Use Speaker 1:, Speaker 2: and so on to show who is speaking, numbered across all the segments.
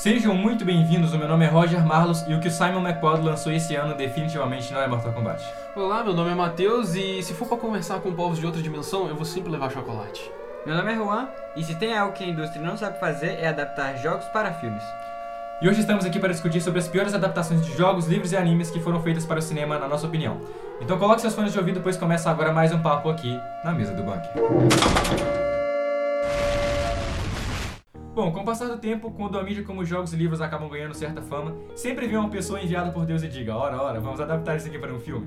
Speaker 1: Sejam muito bem-vindos, o meu nome é Roger Marlos e o que o Simon McPod lançou esse ano definitivamente não é Mortal Kombat.
Speaker 2: Olá, meu nome é Matheus e se for pra conversar com povos de outra dimensão, eu vou sempre levar chocolate.
Speaker 3: Meu nome é Juan e se tem algo que a indústria não sabe fazer é adaptar jogos para filmes.
Speaker 1: E hoje estamos aqui para discutir sobre as piores adaptações de jogos, livros e animes que foram feitas para o cinema, na nossa opinião. Então coloque seus fones de ouvido, pois começa agora mais um papo aqui na mesa do bunker. Bom, com o passar do tempo, quando a mídia como jogos e livros acabam ganhando certa fama, sempre vem uma pessoa enviada por Deus e diga, ora, ora, vamos adaptar isso aqui para um filme.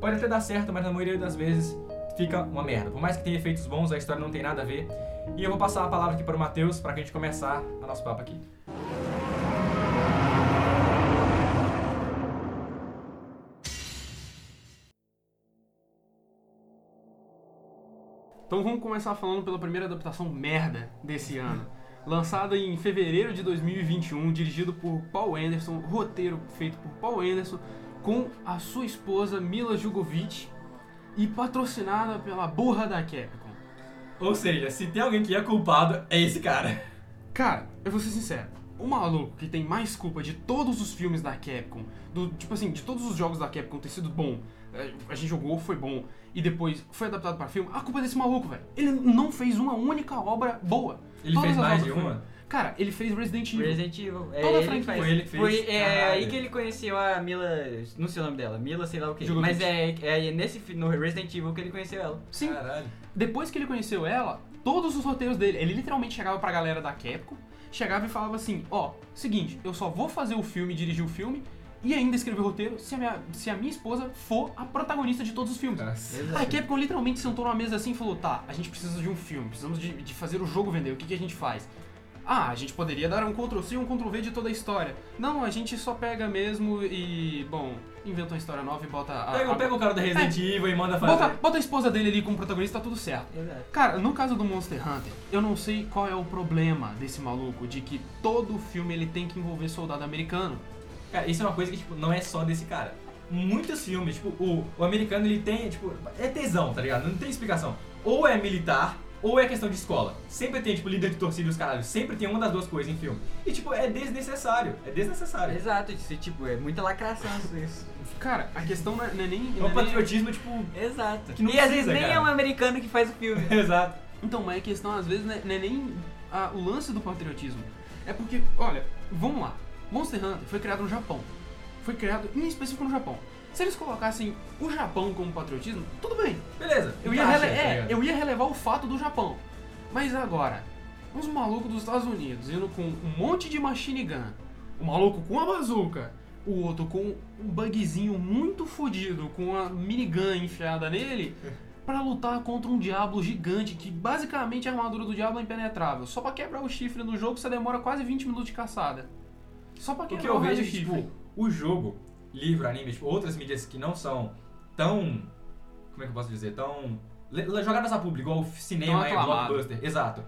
Speaker 1: Pode até dar certo, mas na maioria das vezes fica uma merda. Por mais que tenha efeitos bons, a história não tem nada a ver. E eu vou passar a palavra aqui para o Matheus, para a gente começar o nosso papo aqui.
Speaker 2: Então vamos começar falando pela primeira adaptação merda desse ano. Lançada em fevereiro de 2021, dirigido por Paul Anderson, roteiro feito por Paul Anderson, com a sua esposa Mila Jovovich e patrocinada pela burra da Capcom.
Speaker 1: Ou seja, se tem alguém que é culpado, é esse cara.
Speaker 2: Cara, eu vou ser sincero. O maluco que tem mais culpa de todos os filmes da Capcom, do tipo assim, de todos os jogos da Capcom ter sido bom, é, a gente jogou, foi bom, e depois foi adaptado para filme, a culpa é desse maluco, velho. Ele não fez uma única obra boa.
Speaker 1: Ele
Speaker 2: Todas
Speaker 1: fez mais de
Speaker 2: foram-
Speaker 1: uma?
Speaker 2: Cara, ele fez Resident Evil.
Speaker 3: Resident Evil. É
Speaker 2: Toda a
Speaker 3: ele
Speaker 2: franquia.
Speaker 3: faz.
Speaker 1: Foi ele que fez?
Speaker 3: Foi é,
Speaker 1: Caralho.
Speaker 3: aí que ele conheceu a Mila. Não sei o nome dela. Mila, sei lá o que.
Speaker 2: Jovovich.
Speaker 3: Mas é, é nesse no Resident Evil que ele conheceu ela.
Speaker 2: Sim,
Speaker 1: Caralho.
Speaker 2: depois que ele conheceu ela, todos os roteiros dele, ele literalmente chegava pra galera da Capcom, chegava e falava assim: Ó, seguinte, eu só vou fazer o filme, dirigir o filme e ainda escrever o roteiro se a minha, se a minha esposa for a protagonista de todos os filmes.
Speaker 1: Nossa.
Speaker 2: A Capcom literalmente sentou numa mesa assim e falou: tá, a gente precisa de um filme, precisamos de, de fazer o jogo vender, o que, que a gente faz? Ah, a gente poderia dar um Ctrl-C e um Ctrl-V de toda a história. Não, a gente só pega mesmo e, bom, inventa uma história nova e bota a.
Speaker 1: Pega,
Speaker 2: a-
Speaker 1: pega o cara do Resident Evil e manda fazer.
Speaker 2: bota, bota a esposa dele ali como protagonista, tá tudo certo.
Speaker 3: Exato.
Speaker 2: Cara, no caso do Monster Hunter, eu não sei qual é o problema desse maluco de que todo filme ele tem que envolver soldado americano.
Speaker 1: Cara, isso é uma coisa que, tipo, não é só desse cara. Muitos filmes, tipo, o, o americano ele tem, tipo, é tesão, tá ligado? Não tem explicação. Ou é militar, ou é questão de escola. Sempre tem, tipo, líder de torcida e os caralhos. Sempre tem uma das duas coisas em filme. E, tipo, é desnecessário. É desnecessário.
Speaker 3: Exato, isso, tipo, é muita lacração isso.
Speaker 2: Cara, a questão não é, não é nem.
Speaker 1: É um
Speaker 2: é nem-
Speaker 1: patriotismo, tipo.
Speaker 3: Exato.
Speaker 1: Que não
Speaker 3: e às
Speaker 1: precisa,
Speaker 3: vezes nem
Speaker 1: cara.
Speaker 3: é um americano que faz o filme.
Speaker 1: Exato.
Speaker 2: Então, mas a questão às vezes não é, não é nem a- o lance do patriotismo. É porque, olha, vamos lá. Monster Hunter foi criado no Japão. Foi criado em específico no Japão. Se eles colocassem o Japão como patriotismo, tudo bem.
Speaker 1: Beleza.
Speaker 2: Eu ia, rele-
Speaker 1: tá
Speaker 2: é, eu ia relevar o fato do Japão. Mas agora, uns malucos dos Estados Unidos indo com um monte de machine gun, um maluco com uma bazuca, o outro com um bugzinho muito fodido, com uma minigun enfiada nele, pra lutar contra um diabo gigante que basicamente a armadura do diabo é impenetrável. Só pra quebrar o chifre no jogo você demora quase 20 minutos de caçada. Só pra
Speaker 1: O
Speaker 2: quebrar
Speaker 1: que eu vejo é que, tipo, o jogo, livro, anime, tipo, outras mídias que não são tão. Como é que eu posso dizer? Tão. Jogadas a público, igual o cinema e blockbuster. Exato.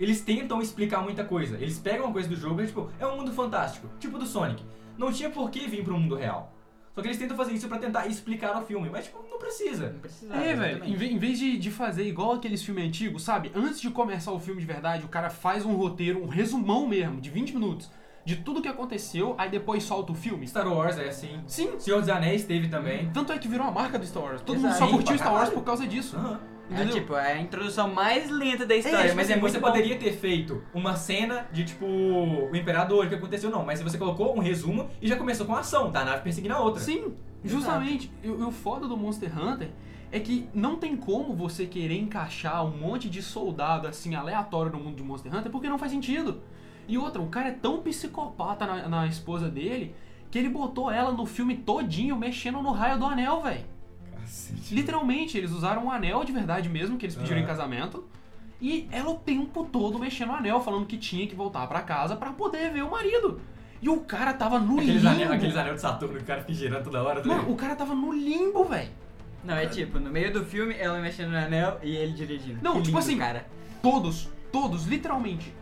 Speaker 1: Eles tentam explicar muita coisa. Eles pegam uma coisa do jogo e, tipo, é um mundo fantástico. Tipo do Sonic. Não tinha por que vir pro mundo real. Só que eles tentam fazer isso pra tentar explicar o filme. Mas, tipo, não precisa.
Speaker 3: Não precisava.
Speaker 2: É, velho, em vez de, de fazer igual aqueles filmes antigos, sabe? Antes de começar o filme de verdade, o cara faz um roteiro, um resumão mesmo, de 20 minutos, de tudo que aconteceu, aí depois solta o filme.
Speaker 1: Star Wars é assim.
Speaker 2: Sim,
Speaker 1: Senhor dos Anéis teve também.
Speaker 2: tanto é que virou a marca do Star Wars. Todo mundo
Speaker 3: Exato.
Speaker 2: só
Speaker 1: Sim,
Speaker 2: curtiu Star Wars por causa disso.
Speaker 1: Aham.
Speaker 3: É tipo, é a introdução mais lenta da história,
Speaker 1: tipo
Speaker 3: mas
Speaker 1: assim,
Speaker 3: é muito
Speaker 1: você
Speaker 3: bom.
Speaker 1: poderia ter feito uma cena de tipo o imperador, o que aconteceu, não, mas você colocou um resumo e já começou com a ação, da nave perseguindo a outra.
Speaker 2: Sim, justamente. E o e o foda do Monster Hunter é que não tem como você querer encaixar um monte de soldado assim aleatório no mundo de Monster Hunter porque não faz sentido. E outra, o cara é tão psicopata na, na esposa dele que ele botou ela no filme todinho mexendo no raio do anel, velho. Literalmente, eles usaram um anel de verdade mesmo, que eles pediram em
Speaker 1: Aham.
Speaker 2: casamento. E ela o tempo todo mexendo no anel, falando que tinha que voltar pra casa pra poder ver o marido. E o cara tava no
Speaker 1: Aqueles
Speaker 2: limbo.
Speaker 1: anel, aqueles anel de Saturno que o cara fica girando toda hora. tá
Speaker 2: Mano, o cara tava no limbo, velho.
Speaker 3: Não, é tipo, no meio do filme, ela mexendo no anel e ele dirigindo.
Speaker 2: Não,
Speaker 3: Que
Speaker 2: tipo
Speaker 3: lindo,
Speaker 2: assim,
Speaker 3: cara.
Speaker 2: Todos, todos, literalmente,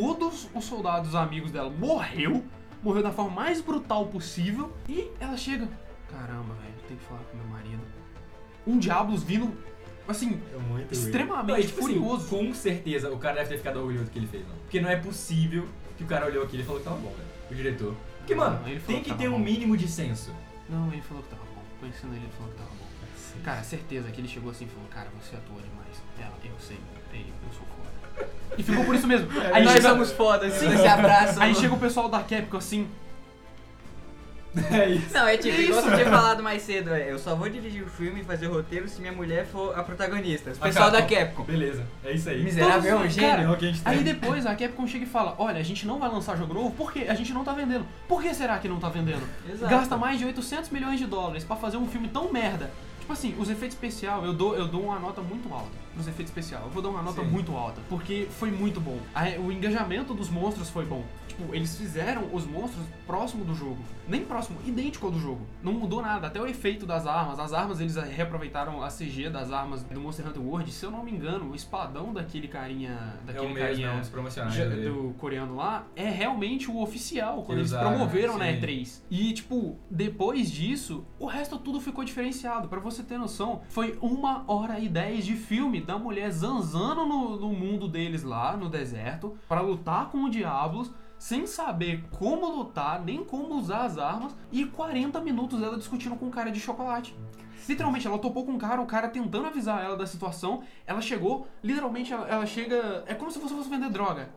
Speaker 2: todos os soldados amigos dela morreu, morreu da forma mais brutal possível, e ela chega, caramba, velho, tem que falar com meu marido. Um Diablos vindo assim,
Speaker 1: É muito
Speaker 2: Extremamente
Speaker 1: Não, e, tipo assim,
Speaker 2: furioso.
Speaker 1: com certeza o cara deve ter ficado orgulhoso do que ele fez, mano. Porque não é possível que o cara olhou aquilo e falou que tava bom, velho. O diretor. Porque,
Speaker 2: Não,
Speaker 1: mano,
Speaker 2: ele falou
Speaker 1: tem
Speaker 2: que
Speaker 1: que ter um
Speaker 2: bom.
Speaker 1: mínimo de senso.
Speaker 2: não, ele falou que tava bom. Conhecendo ele, ele falou que tava bom. Cara, certeza que ele chegou assim e falou, cara, você atua demais. Ela, eu sei, ei, eu sou foda. E ficou por isso mesmo. Aí
Speaker 3: Nós
Speaker 2: chega,
Speaker 3: somos fodas,
Speaker 2: Sim.
Speaker 3: se abraçam.
Speaker 2: aí chega o pessoal da Capcom assim,
Speaker 1: É isso.
Speaker 3: Não, é tipo,
Speaker 2: Que
Speaker 3: igual você tinha falado mais cedo, é, eu só vou dirigir o filme e fazer o roteiro se minha mulher for a protagonista. O pessoal da Capcom.
Speaker 1: Beleza, é isso aí.
Speaker 3: Miserável é um
Speaker 2: Todos-
Speaker 3: gênio.
Speaker 2: cara,
Speaker 1: É o que a gente tem.
Speaker 2: Aí depois a Capcom chega e fala: Olha, a gente não vai lançar jogo novo porque a gente não tá vendendo. Por que será que não tá vendendo?
Speaker 3: Exato.
Speaker 2: Gasta mais de 800 milhões de dólares pra fazer um filme tão merda. Tipo assim, os efeitos especiais, eu dou, eu dou uma nota muito alta pros efeitos especiais. Eu vou dar uma nota
Speaker 1: Sim.
Speaker 2: muito alta, porque foi muito bom. O engajamento dos monstros foi bom. Tipo, eles fizeram os monstros próximo do jogo. Nem próximo, idêntico ao do jogo. Não mudou nada, até o efeito das armas. As armas, eles reaproveitaram a CG das armas do Monster Hunter World. Se eu não me engano, o espadão daquele carinha...
Speaker 1: É
Speaker 2: Daquele
Speaker 1: o mesmo,
Speaker 2: carinha
Speaker 1: é um dos promocionais
Speaker 2: ja-
Speaker 1: dele.
Speaker 2: do coreano lá é realmente o oficial, quando
Speaker 1: Que
Speaker 2: eles promoveram na
Speaker 1: sim.
Speaker 2: E3. E, tipo, depois disso, o resto tudo ficou diferenciado. Pra você ter noção, foi uma hora e dez de filme da mulher zanzando no, no mundo deles lá, no deserto, pra lutar com o Diablos. Sem saber como lutar, nem como usar as armas, e 40 minutos ela discutindo com um cara de chocolate. Literalmente, ela topou com um cara, o cara tentando avisar ela da situação. Ela chegou, literalmente, ela, ela chega. É como se você fosse vender droga.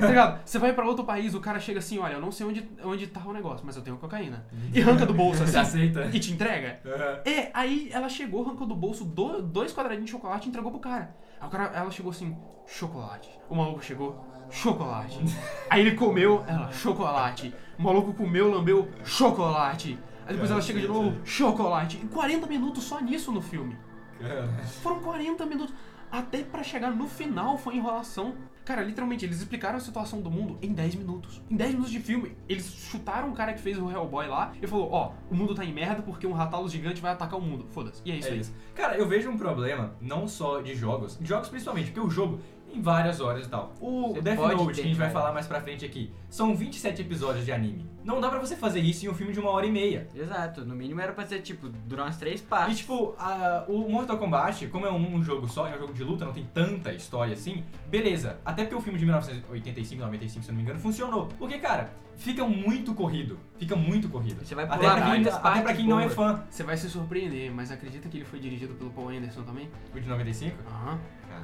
Speaker 2: Tá ligado? Você vai pra outro país, o cara chega assim: olha, eu não sei onde, onde tá o negócio, mas eu tenho cocaína. E arranca do bolso assim.
Speaker 1: aceita?
Speaker 2: e te entrega.
Speaker 1: Aham.
Speaker 2: É, aí ela chegou, arrancou do bolso do- dois quadradinhos de chocolate e entregou pro cara. Aí o cara, ela chegou assim, chocolate. O maluco chegou, chocolate. Aí ele comeu, ela, chocolate. O maluco comeu, lambeu, chocolate. Aí depois ela chega de novo, chocolate. E 40 minutos só nisso no filme.
Speaker 1: Cara.
Speaker 2: Foram 40 minutos. Até pra chegar no final foi enrolação. Cara, literalmente, eles explicaram a situação do mundo em 10 minutos. Em 10 minutos de filme, eles chutaram o cara que fez o Hellboy lá e falou: Ó, o mundo tá em merda porque um ratalo gigante vai atacar o mundo. Foda-se. E é isso
Speaker 1: É
Speaker 2: aí.
Speaker 1: isso. Cara, eu vejo um problema, não só de jogos, de jogos principalmente, porque o jogo tem várias horas e tal. O
Speaker 3: Você
Speaker 1: Death Note, que a gente vai
Speaker 3: cara.
Speaker 1: falar mais pra frente aqui, são 27 episódios de anime. Não dá pra você fazer isso em um filme de uma hora e meia.
Speaker 3: Exato, no mínimo era pra ser, tipo, durar umas três
Speaker 1: E
Speaker 3: partes.
Speaker 1: tipo, a- o Mortal Kombat, como é um, jogo só, é um jogo de luta, não tem tanta história assim, beleza. Até porque o filme de 1985, 95, se eu não me engano, funcionou. Porque, cara, fica muito corrido. Fica muito corrido.
Speaker 3: Você vai
Speaker 1: Até
Speaker 3: pular
Speaker 1: pra quem,
Speaker 3: muitas
Speaker 1: até pra
Speaker 3: partes
Speaker 1: quem não é fã.
Speaker 2: Você vai se surpreender, mas acredita que ele foi dirigido pelo Paul Anderson também?
Speaker 1: O de 95?
Speaker 2: Aham.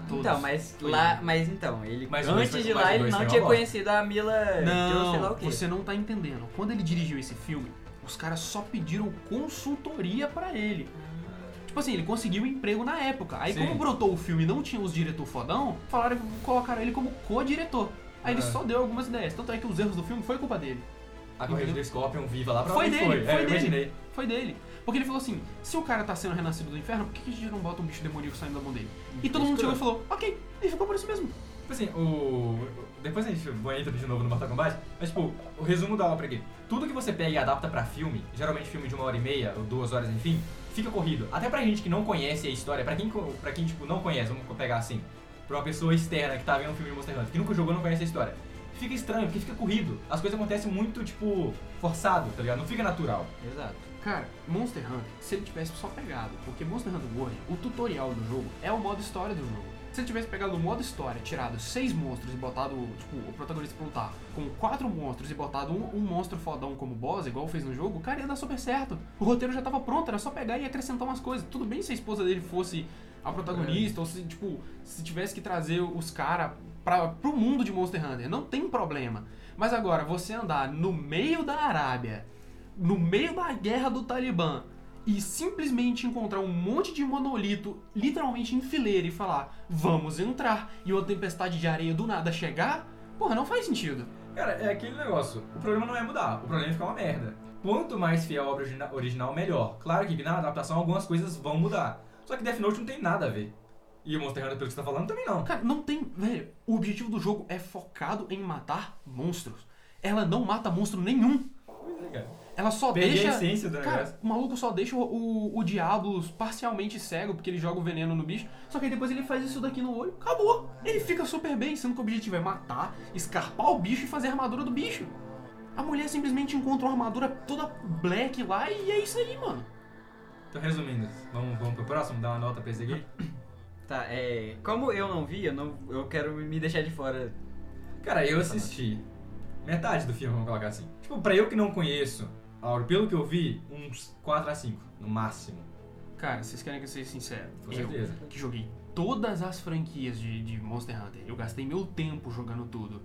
Speaker 2: Todos.
Speaker 3: Então, mas
Speaker 2: Foi
Speaker 3: lá,
Speaker 2: ele.
Speaker 3: mas então, ele
Speaker 1: Mas o dois
Speaker 3: antes
Speaker 1: foi-
Speaker 3: de
Speaker 1: mas
Speaker 3: lá ele
Speaker 1: dois
Speaker 3: não
Speaker 1: foi uma
Speaker 3: tinha conhecido a Mila sei lá o
Speaker 2: Não,
Speaker 3: quê.
Speaker 2: você não tá entendendo. Quando ele dirigiu esse filme, os caras só pediram consultoria pra ele. Tipo assim, ele conseguiu um emprego na época. Aí
Speaker 1: Sim.
Speaker 2: como brotou o filme e não tinha os diretor fodão, falaram que colocaram ele como co-diretor. Aí ele
Speaker 1: Ah.
Speaker 2: só deu algumas ideias. Tanto é que os erros do filme foi culpa dele.
Speaker 1: A corrida do Scorpion viva lá pra
Speaker 2: Foi dele,
Speaker 1: foi.
Speaker 2: foi
Speaker 1: é, eu
Speaker 2: dele.
Speaker 1: imaginei.
Speaker 2: Foi dele. Porque ele falou assim, se o cara tá sendo renascido do inferno, por que que a gente não bota um bicho demoníaco saindo da mão dele? E todo mundo chegou e falou, ok. E ficou por isso mesmo.
Speaker 1: Tipo assim, o. Depois a gente vai entrar de novo no Mortal Kombat, mas tipo, o resumo da obra aqui. Tudo que você pega e adapta pra filme, geralmente filme de uma hora e meia, ou duas horas, enfim, fica corrido. Até pra gente que não conhece a história, pra quem, pra quem tipo, não conhece, vamos pegar assim, pra uma pessoa externa que tá vendo um filme de Monster Hunter, que nunca jogou não conhece a história. Fica estranho, porque fica corrido. As coisas acontecem muito, tipo, forçado, tá ligado? Não fica natural.
Speaker 3: Exato.
Speaker 2: Cara, Monster Hunter, se ele tivesse só pegado, porque Monster Hunter World, o tutorial do jogo é o modo história do jogo. Se ele tivesse pegado o modo história, tirado seis monstros e botado, tipo, o protagonista pra lutar com quatro monstros e botado um, um monstro fodão como boss, igual fez no jogo, cara ia dar super certo. O roteiro já tava pronto, era só pegar e acrescentar umas coisas. Tudo bem se a esposa dele fosse a protagonista, ou se, tipo, se tivesse que trazer os caras pro mundo de Monster Hunter. Não tem problema. Mas agora, você andar no meio da Arábia, no meio da guerra do Talibã e simplesmente encontrar um monte de monolito literalmente em fileira e falar vamos entrar e uma tempestade de areia do nada chegar, porra, não faz sentido.
Speaker 1: Cara, é aquele negócio. O problema não é mudar, o problema é ficar uma merda. Quanto mais fiel à obra origina- original, melhor. Claro que na adaptação algumas coisas vão mudar. Só que Death Note não tem nada a ver. E o Monster Hunter, pelo que você tá falando, também não.
Speaker 2: Cara, não tem. Velho, o objetivo do jogo é focado em matar monstros. Ela não mata monstro nenhum.
Speaker 1: Pois é, cara.
Speaker 2: Ela só
Speaker 1: Peguei
Speaker 2: deixa.
Speaker 1: a essência do negócio.
Speaker 2: Cara, o maluco só deixa o, o, o Diablo parcialmente cego, porque ele joga o veneno no bicho. Só que aí depois ele faz isso daqui no olho, acabou. Ele fica super bem, sendo que o objetivo é matar, escarpar o bicho e fazer a armadura do bicho. A mulher simplesmente encontra uma armadura toda black lá e é isso aí, mano.
Speaker 1: Então, resumindo, vamos, vamos pro próximo? Dar uma nota pra esse aqui?
Speaker 3: Tá, é. Como eu não vi, eu, não, eu quero me deixar de fora.
Speaker 1: Cara, eu assisti metade do filme, vamos colocar assim. Tipo, pra eu que não conheço, Auro, pelo que eu vi, uns 4 a 5, no máximo.
Speaker 2: Cara, vocês querem que eu seja sincero?
Speaker 1: Com
Speaker 2: eu,
Speaker 1: certeza.
Speaker 2: que joguei todas as franquias de, de Monster Hunter, eu gastei meu tempo jogando tudo.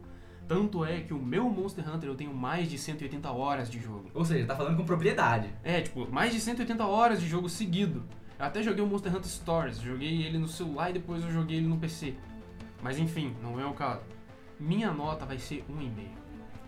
Speaker 2: Tanto é que o meu Monster Hunter eu tenho mais de 180 horas de jogo.
Speaker 1: Ou seja, tá falando com propriedade.
Speaker 2: É, tipo, mais de 180 horas de jogo seguido. Eu até joguei o Monster Hunter Stories, joguei ele no celular e depois eu joguei ele no PC. Mas enfim, não é o caso. Minha nota vai ser 1,5.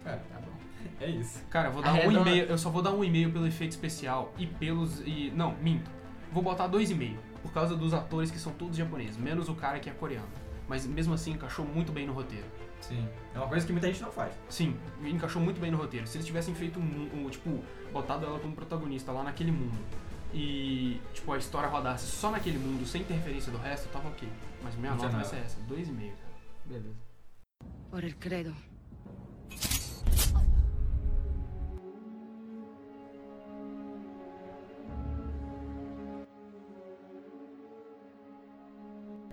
Speaker 1: Cara, tá bom. É isso.
Speaker 2: Cara, eu vou dar
Speaker 3: Arredonda.
Speaker 2: 1,5, eu só vou dar 1,5 pelo efeito especial e pelos e não, minto. Vou botar 2,5 por causa dos atores que são todos japoneses, menos o cara que é coreano. Mas mesmo assim encaixou muito bem no roteiro.
Speaker 1: Sim. É uma coisa que muita gente não faz.
Speaker 2: Sim, encaixou muito bem no roteiro. Se eles tivessem feito um, um, tipo, botado ela como protagonista lá naquele mundo e, tipo, a história rodasse só naquele mundo, sem interferência do resto, tava ok. Mas minha
Speaker 1: Não
Speaker 2: nota vai ser essa, 2,5, cara.
Speaker 3: Beleza.
Speaker 4: Por el credo.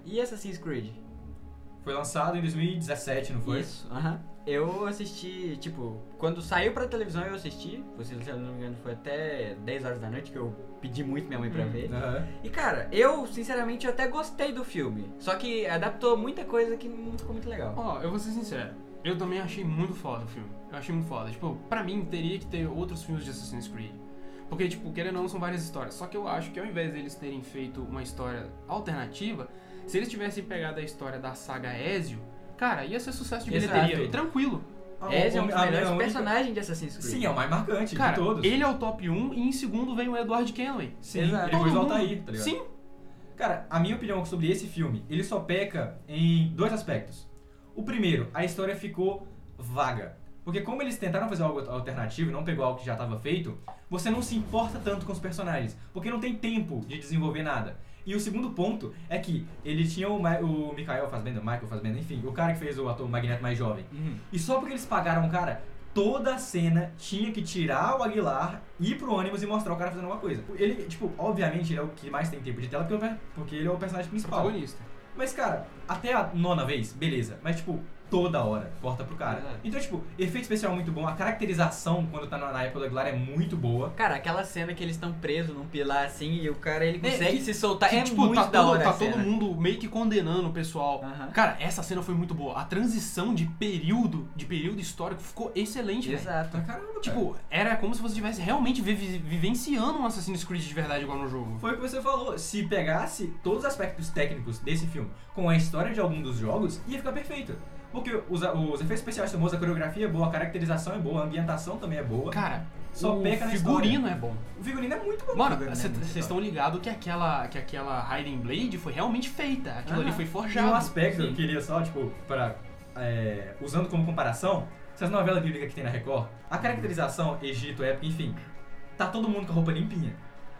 Speaker 3: E Assassin's Creed?
Speaker 1: Foi lançado em 2017, não foi?
Speaker 3: Isso, aham. Eu assisti, tipo, quando saiu pra televisão eu assisti. Você, se eu não me engano, foi até 10 horas da noite que eu pedi muito minha mãe pra
Speaker 2: Hum.
Speaker 3: ver.
Speaker 1: Aham.
Speaker 3: E cara, eu, sinceramente, eu até gostei do filme. Só que adaptou muita coisa que não ficou muito legal.
Speaker 2: Ó, eu vou ser sincero. Eu também achei muito foda o filme. Eu achei muito foda. Tipo, pra mim, teria que ter outros filmes de Assassin's Creed. Porque, tipo, querendo ou não, são várias histórias. Só que eu acho que ao invés deles terem feito uma história alternativa, se eles tivessem pegado a história da saga Ezio, cara, ia ser sucesso de
Speaker 1: Exato.
Speaker 2: bilheteria. Tranquilo.
Speaker 3: Esse é um dos melhores
Speaker 1: única-
Speaker 3: personagens de Assassin's Creed.
Speaker 1: Sim, é o mais marcante
Speaker 2: Cara,
Speaker 1: de todos.
Speaker 2: ele é o top 1 e em segundo vem o Edward Kenway.
Speaker 1: Sim,
Speaker 3: Exato.
Speaker 1: e depois volta aí, tá ligado?
Speaker 2: Sim.
Speaker 1: Cara, a minha opinião sobre esse filme, ele só peca em dois aspectos. O primeiro, a história ficou vaga. Porque como eles tentaram fazer algo alternativo e não pegou algo que já estava feito, você não se importa tanto com os personagens, porque não tem tempo de desenvolver nada. E o segundo ponto é que ele tinha o, Ma o Michael Fassbender, Michael Fassbender, enfim, o cara que fez o ator Magneto mais jovem.
Speaker 3: Uhum.
Speaker 1: E só porque eles pagaram o cara, toda a cena tinha que tirar o Aguilar, ir pro ônibus e mostrar o cara fazendo alguma coisa. Ele, tipo, obviamente ele é o que mais tem tempo de tela porque, porque ele é o personagem principal.
Speaker 2: Protagonista.
Speaker 1: Mas, cara, até a nona vez, beleza. Mas, tipo, toda hora corta pro cara.
Speaker 3: Exato.
Speaker 1: Então, tipo, efeito especial muito bom. A caracterização, quando tá na na época do Aguilar, é muito boa.
Speaker 3: Cara, aquela cena que eles estão presos num pilar assim e o cara ele
Speaker 2: É,
Speaker 3: consegue
Speaker 2: que-
Speaker 3: se soltar.
Speaker 2: Que,
Speaker 3: é
Speaker 2: tipo,
Speaker 3: muito
Speaker 2: tá,
Speaker 3: da
Speaker 2: todo,
Speaker 3: hora.
Speaker 2: tá
Speaker 3: a
Speaker 2: todo
Speaker 3: cena.
Speaker 2: mundo meio que condenando o pessoal. Cara, essa cena foi muito boa. A transição de período, de período histórico ficou excelente.
Speaker 3: Exato.
Speaker 1: Pra caramba, cara.
Speaker 2: Tipo, era como se você estivesse realmente vi- vivenciando um Assassin's Creed de verdade igual no jogo.
Speaker 1: Foi o que você falou. Se pegasse todos os aspectos técnicos desse filme com a história de algum dos jogos, ia ficar perfeito. Porque os, os efeitos especiais são bons, a coreografia é boa, a caracterização é boa, a ambientação também é boa.
Speaker 2: Cara,
Speaker 1: Só
Speaker 2: o
Speaker 1: peca na
Speaker 2: figurino é bom.
Speaker 1: O figurino é muito bom.
Speaker 2: Mano,
Speaker 3: figurino é
Speaker 2: vocês estão ligados que aquela, que aquela Hiding Blade foi realmente feita. Aquilo ali
Speaker 3: Aham.
Speaker 2: foi
Speaker 1: E
Speaker 2: forjado.
Speaker 1: um aspecto que eu queria só, tipo, para é, usando como comparação, essas novelas bíblicas que tem na Record, a caracterização, Egito, época, enfim, tá todo mundo com a roupa limpinha.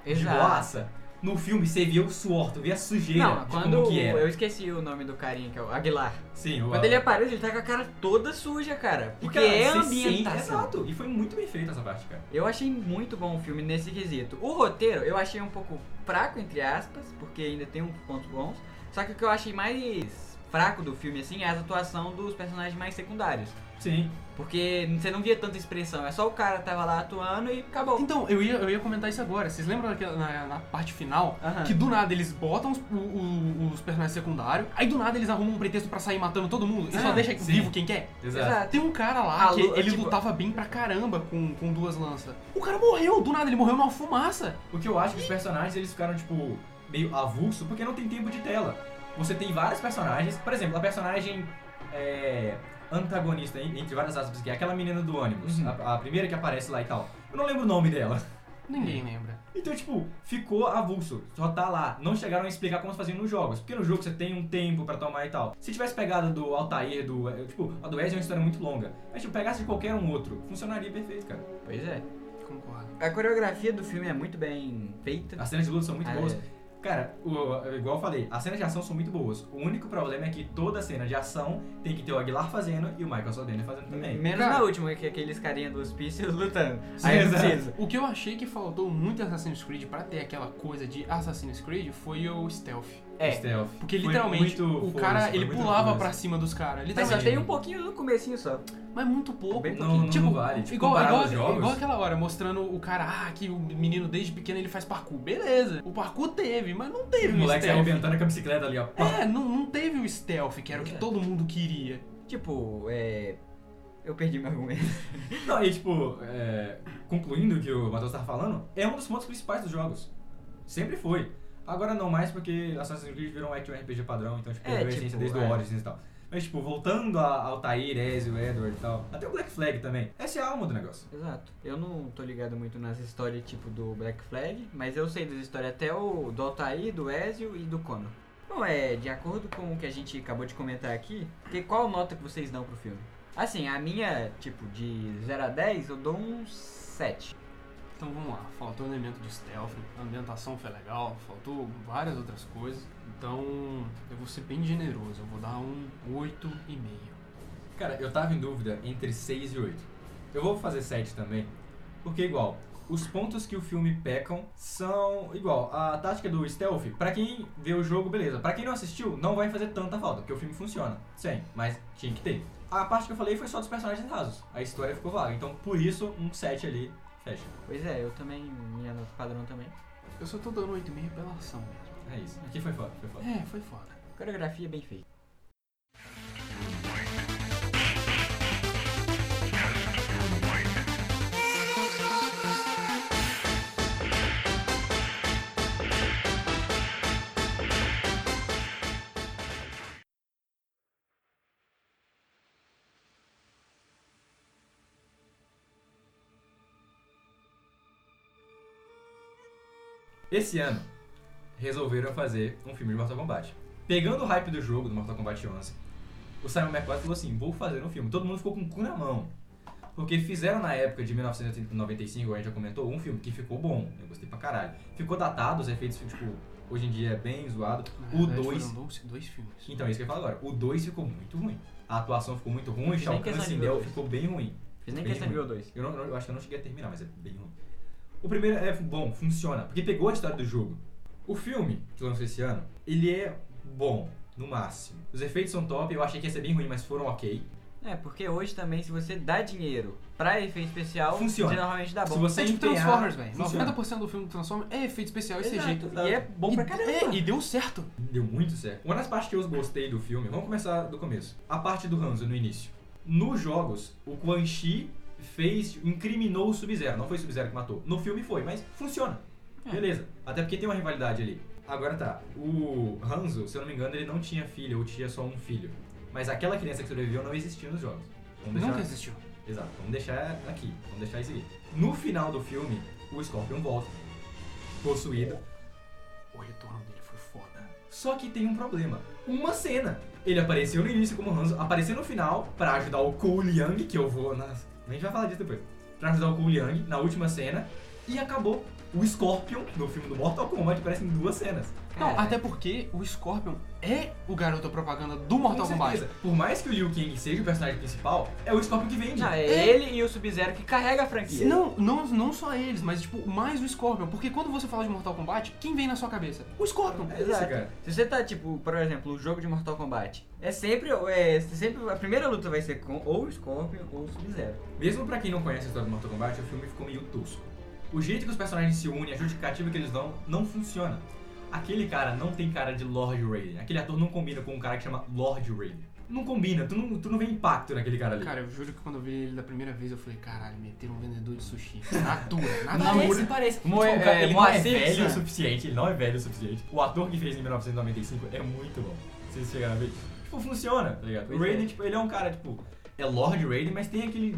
Speaker 1: De
Speaker 3: Exato.
Speaker 1: boaça. No filme você via o suor, tu via a sujeira
Speaker 3: Não, quando
Speaker 1: como que era.
Speaker 3: eu esqueci o nome do carinha, que é o Aguilar.
Speaker 1: Sim, o
Speaker 3: Quando ele aparece, ele tá com a cara toda suja, cara. Porque
Speaker 1: cara,
Speaker 3: é ambientação.
Speaker 1: Exato. E foi muito bem feita essa parte, cara.
Speaker 3: Eu achei muito bom o filme nesse quesito. O roteiro eu achei um pouco fraco, entre aspas, porque ainda tem uns pontos bons. Só que o que eu achei mais fraco do filme, assim, é a atuação dos personagens mais secundários.
Speaker 1: Sim.
Speaker 3: Porque você não via tanta expressão, é só o cara tava lá atuando e acabou.
Speaker 2: Então, eu ia, eu ia comentar isso agora. Vocês lembram daquela, na, na parte final?
Speaker 3: Aham.
Speaker 2: Que do nada eles botam os, o- o- os personagens secundários, aí do nada eles arrumam um pretexto pra sair matando todo mundo e só
Speaker 3: Ah,
Speaker 2: deixa
Speaker 1: sim.
Speaker 2: vivo quem quer.
Speaker 1: Exato.
Speaker 2: Tem um cara lá
Speaker 3: Ah,
Speaker 2: que
Speaker 3: lu-
Speaker 2: ele
Speaker 3: tipo-
Speaker 2: lutava bem pra caramba com, com duas lanças. O cara morreu, do nada, ele morreu numa fumaça.
Speaker 1: O que eu acho que os personagens eles ficaram, tipo, meio avulso porque não tem tempo de tela. Você tem vários personagens, por exemplo, a personagem é, antagonista, en- entre várias aspas, que é aquela menina do ônibus,
Speaker 2: Uhum.
Speaker 1: a, a primeira que aparece lá e tal. Eu não lembro o nome dela.
Speaker 2: Ninguém lembra.
Speaker 1: Então, tipo, ficou avulso. Só tá lá. Não chegaram a explicar como faziam nos jogos. Porque no jogo você tem um tempo pra tomar e tal. Se tivesse pegado do Altair, do. eh, Tipo, a do Ezio é uma história muito longa. Mas, tipo, pegasse de qualquer um outro, funcionaria perfeito, cara.
Speaker 3: Pois é.
Speaker 2: Concordo.
Speaker 3: A coreografia do filme é muito bem feita.
Speaker 1: As cenas de luta são muito
Speaker 3: Ah,
Speaker 1: boas.
Speaker 3: é.
Speaker 1: Cara, o- igual eu falei, as cenas de ação são muito boas. O único problema é que toda cena de ação tem que ter o Aguilar fazendo e o Michael Sodena fazendo também.
Speaker 3: Menos
Speaker 2: Cara-
Speaker 3: na última, que é aqueles carinha do hospício lutando.
Speaker 1: Sim,
Speaker 3: Aí precisa.
Speaker 2: O que eu achei que faltou muito em Assassin's Creed pra ter aquela coisa de Assassin's Creed foi o stealth.
Speaker 3: É.
Speaker 1: stealth.
Speaker 2: Porque
Speaker 1: Foi
Speaker 2: literalmente
Speaker 1: muito
Speaker 2: o cara, ele
Speaker 1: muito
Speaker 2: pulava
Speaker 1: foda-se.
Speaker 2: pra cima dos caras.
Speaker 3: Mas só tem um pouquinho no comecinho só.
Speaker 2: Mas muito pouco.
Speaker 3: Bem
Speaker 1: Não,
Speaker 3: pouquinho.
Speaker 1: não,
Speaker 2: Tipo,
Speaker 1: vale. Tipo,
Speaker 2: igual, igual,
Speaker 1: jogos,
Speaker 2: igual aquela hora, mostrando o cara, ah, que o menino desde pequeno ele faz parkour. Beleza, o parkour teve, mas não teve
Speaker 1: o
Speaker 2: o
Speaker 1: moleque
Speaker 2: stealth.
Speaker 1: arrebentando com a bicicleta ali, ó. pá.
Speaker 2: É, não, não teve o stealth, que era o que
Speaker 3: É.
Speaker 2: todo mundo queria.
Speaker 3: Tipo, é. Eu perdi meu argumento.
Speaker 1: Não, e tipo, é, concluindo o que o Matheus tava falando, é um dos pontos principais dos jogos. Sempre foi. Agora não mais porque Assassin's Creed virou um action RPG padrão, então tipo,
Speaker 3: É,
Speaker 1: perdeu a
Speaker 3: tipo,
Speaker 1: essência desde o
Speaker 3: é.
Speaker 1: Origins e tal. Mas tipo, voltando a- ao Tair, Ezio, Edward e tal, até o Black Flag também, essa é a alma do negócio.
Speaker 3: Exato. Eu não tô ligado muito nas histórias tipo do Black Flag, mas eu sei das histórias até o do Altair, do Ezio e do Connor. Bom, é, de acordo com o que a gente acabou de comentar aqui, que qual nota que vocês dão pro filme? Assim, a minha, tipo, de 0 a 10, eu dou um 7.
Speaker 2: Então vamos lá, faltou elemento de stealth, a ambientação foi legal, faltou várias outras coisas. Então eu vou ser bem generoso, eu vou dar um 8,5.
Speaker 1: Cara, eu tava em dúvida entre 6 e 8. Eu vou fazer 7 também, porque igual, os pontos que o filme pecam são igual. A tática do stealth, pra quem vê o jogo, beleza. Pra quem não assistiu, não vai fazer tanta falta, porque o filme funciona. Sim, mas tinha que ter. A parte que eu falei foi só dos personagens rasos. A história ficou vaga. Então, por isso, um 7 ali fecha.
Speaker 3: Pois é, eu também, minha nota padrão também.
Speaker 2: Eu só tô dando 8,5 pela ação mesmo.
Speaker 1: É isso. Aqui foi foda, foi foda.
Speaker 2: É, foi foda.
Speaker 3: Coreografia bem feita.
Speaker 1: Esse ano, resolveram fazer um filme de Mortal Kombat. Pegando o hype do jogo, do Mortal Kombat 11, o Simon McCoy falou assim, vou fazer um filme. Todo mundo ficou com o cu na mão. Porque fizeram na época de 1995, a gente já comentou, um filme que ficou bom. Eu gostei pra caralho. Ficou datado, os efeitos, tipo, hoje em dia é bem zoado.
Speaker 2: Na
Speaker 1: O
Speaker 2: verdade,
Speaker 1: 2...
Speaker 2: Foram dois, dois filmes.
Speaker 1: Então, é isso que eu ia falar agora. O 2 ficou muito ruim. A atuação ficou muito ruim, Shao Kahn Sindel ficou bem ruim.
Speaker 3: Fiz nem
Speaker 1: Bem
Speaker 3: questão de ver o 2.
Speaker 1: Eu, não- eu acho que eu não cheguei a terminar, mas é bem ruim. O primeiro é bom, funciona, porque pegou a história do jogo. O filme, que lançou esse ano, ele é bom, no máximo. Os efeitos são top, eu achei que ia ser bem ruim, mas foram ok.
Speaker 3: É, porque hoje também, se você dá dinheiro pra efeito especial,
Speaker 1: Funciona.
Speaker 3: geralmente dá bom.
Speaker 1: Se você
Speaker 2: É tipo
Speaker 1: empenhar,
Speaker 2: Transformers, velho.
Speaker 1: funciona.
Speaker 2: 90% do filme do Transformers é efeito especial e
Speaker 3: Exato.
Speaker 2: CG.
Speaker 3: E é bom pra
Speaker 2: E-
Speaker 3: caramba.
Speaker 2: É, e deu certo.
Speaker 1: Deu muito certo. Uma das partes que eu gostei do filme, vamos começar do começo. A parte do Hanzo no início. Nos jogos, o Quan Chi fez, incriminou o Sub-Zero. Não foi o Sub-Zero que matou. No filme foi, mas funciona.
Speaker 3: É.
Speaker 1: Beleza. Até porque tem uma rivalidade ali. Agora tá, o Hanzo, se eu não me engano, ele não tinha filho, ou tinha só um filho. Mas aquela criança que sobreviveu não existia nos jogos. Vamos
Speaker 2: Nunca
Speaker 1: deixar...
Speaker 2: existiu.
Speaker 1: Exato, vamos deixar aqui, vamos deixar isso aqui. No final do filme, o Scorpion volta, possuído,
Speaker 2: O retorno dele foi foda.
Speaker 1: só que tem um problema. Uma cena. Ele apareceu no início como Hanzo, apareceu no final pra ajudar o Cole Young, que eu vou. Nas... A gente vai falar disso depois. Pra ajudar o Cole Young na última cena. E acabou. O Scorpion, no filme do Mortal Kombat, aparece em duas cenas.
Speaker 2: Não, até porque o Scorpion é o garoto propaganda do Mortal Kombat.
Speaker 1: Por mais que o Liu Kang seja o personagem principal, é o Scorpion que vende.
Speaker 3: Não, é,
Speaker 2: É.
Speaker 3: ele e o Sub-Zero que carrega a franquia.
Speaker 2: Não, não, não só eles, mas tipo, mais o Scorpion. Porque quando você fala de Mortal Kombat, quem vem na sua cabeça? O Scorpion.
Speaker 1: É isso,
Speaker 3: Exato.
Speaker 1: cara.
Speaker 3: Se você tá, tipo, por exemplo, o jogo de Mortal Kombat, é sempre, é sempre a primeira luta vai ser com ou o Scorpion ou o Sub-Zero.
Speaker 1: Mesmo pra quem não conhece a história do Mortal Kombat, o filme ficou meio tosco. O jeito que os personagens se unem, a justificativa que eles dão, não funciona. Aquele cara não tem cara de Lord Raiden. Aquele ator não combina com um cara que chama Lord Raiden. Não combina, tu não, tu não vê impacto naquele cara ali.
Speaker 2: Cara, eu juro que quando eu vi ele da primeira vez, eu falei, caralho, meteram um vendedor de sushi. Natura, natura.
Speaker 1: Parece, parece.
Speaker 3: Mo-
Speaker 1: o cara,
Speaker 3: é,
Speaker 1: ele não é velho
Speaker 3: San.
Speaker 1: o suficiente, ele não é velho o suficiente. O ator que fez em 1995 é muito bom. Vocês chegaram a ver? Tipo, funciona, tá ligado?
Speaker 3: Pois
Speaker 1: o Raiden,
Speaker 3: é.
Speaker 1: tipo, ele é um cara, tipo, é Lord Raiden, mas tem aquele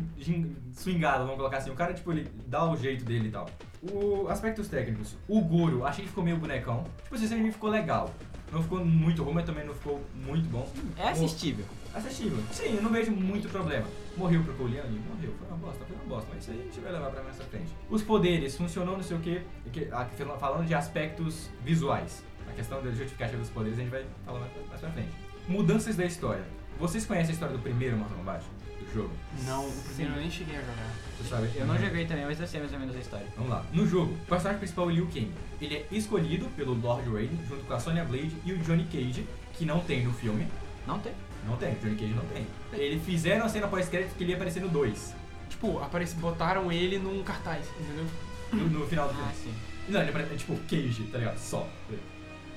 Speaker 1: swingado, vamos colocar assim. O cara, tipo, ele dá o jeito dele e tal. O aspectos técnicos. O Goro, achei que ficou meio bonecão. Tipo, esse anime ficou legal. Não ficou muito ruim, mas também não ficou muito bom.
Speaker 3: É assistível.
Speaker 1: Assistível. Sim, eu não vejo muito problema. Morreu pro Colian? Morreu. Foi uma bosta, foi uma bosta. Mas isso aí a gente vai levar pra pra frente. Os poderes, funcionou não sei o quê. que- ah, Falando de aspectos visuais. A questão da justificativa dos poderes a gente vai falar mais, mais pra frente. Mudanças da história. Vocês conhecem a história do primeiro Mortal Kombat? Do jogo?
Speaker 2: Não, o primeiro eu nem cheguei a jogar.
Speaker 1: Você sabe?
Speaker 3: Eu não joguei também, mas eu sei mais ou menos a história.
Speaker 1: Vamos lá. No jogo, o personagem principal é o Liu Kang. Ele é escolhido pelo Lord Raiden junto com a Sonya Blade e o Johnny Cage, que não tem no filme.
Speaker 3: Não tem?
Speaker 1: Não tem, o Johnny Cage não tem. Eles fizeram a cena pós-crédito que ele ia aparecer no 2.
Speaker 2: Tipo, aparece, botaram ele num cartaz, entendeu?
Speaker 1: No, no final do filme.
Speaker 3: Ah, sim.
Speaker 1: Não, ele é tipo Cage, tá ligado? Só.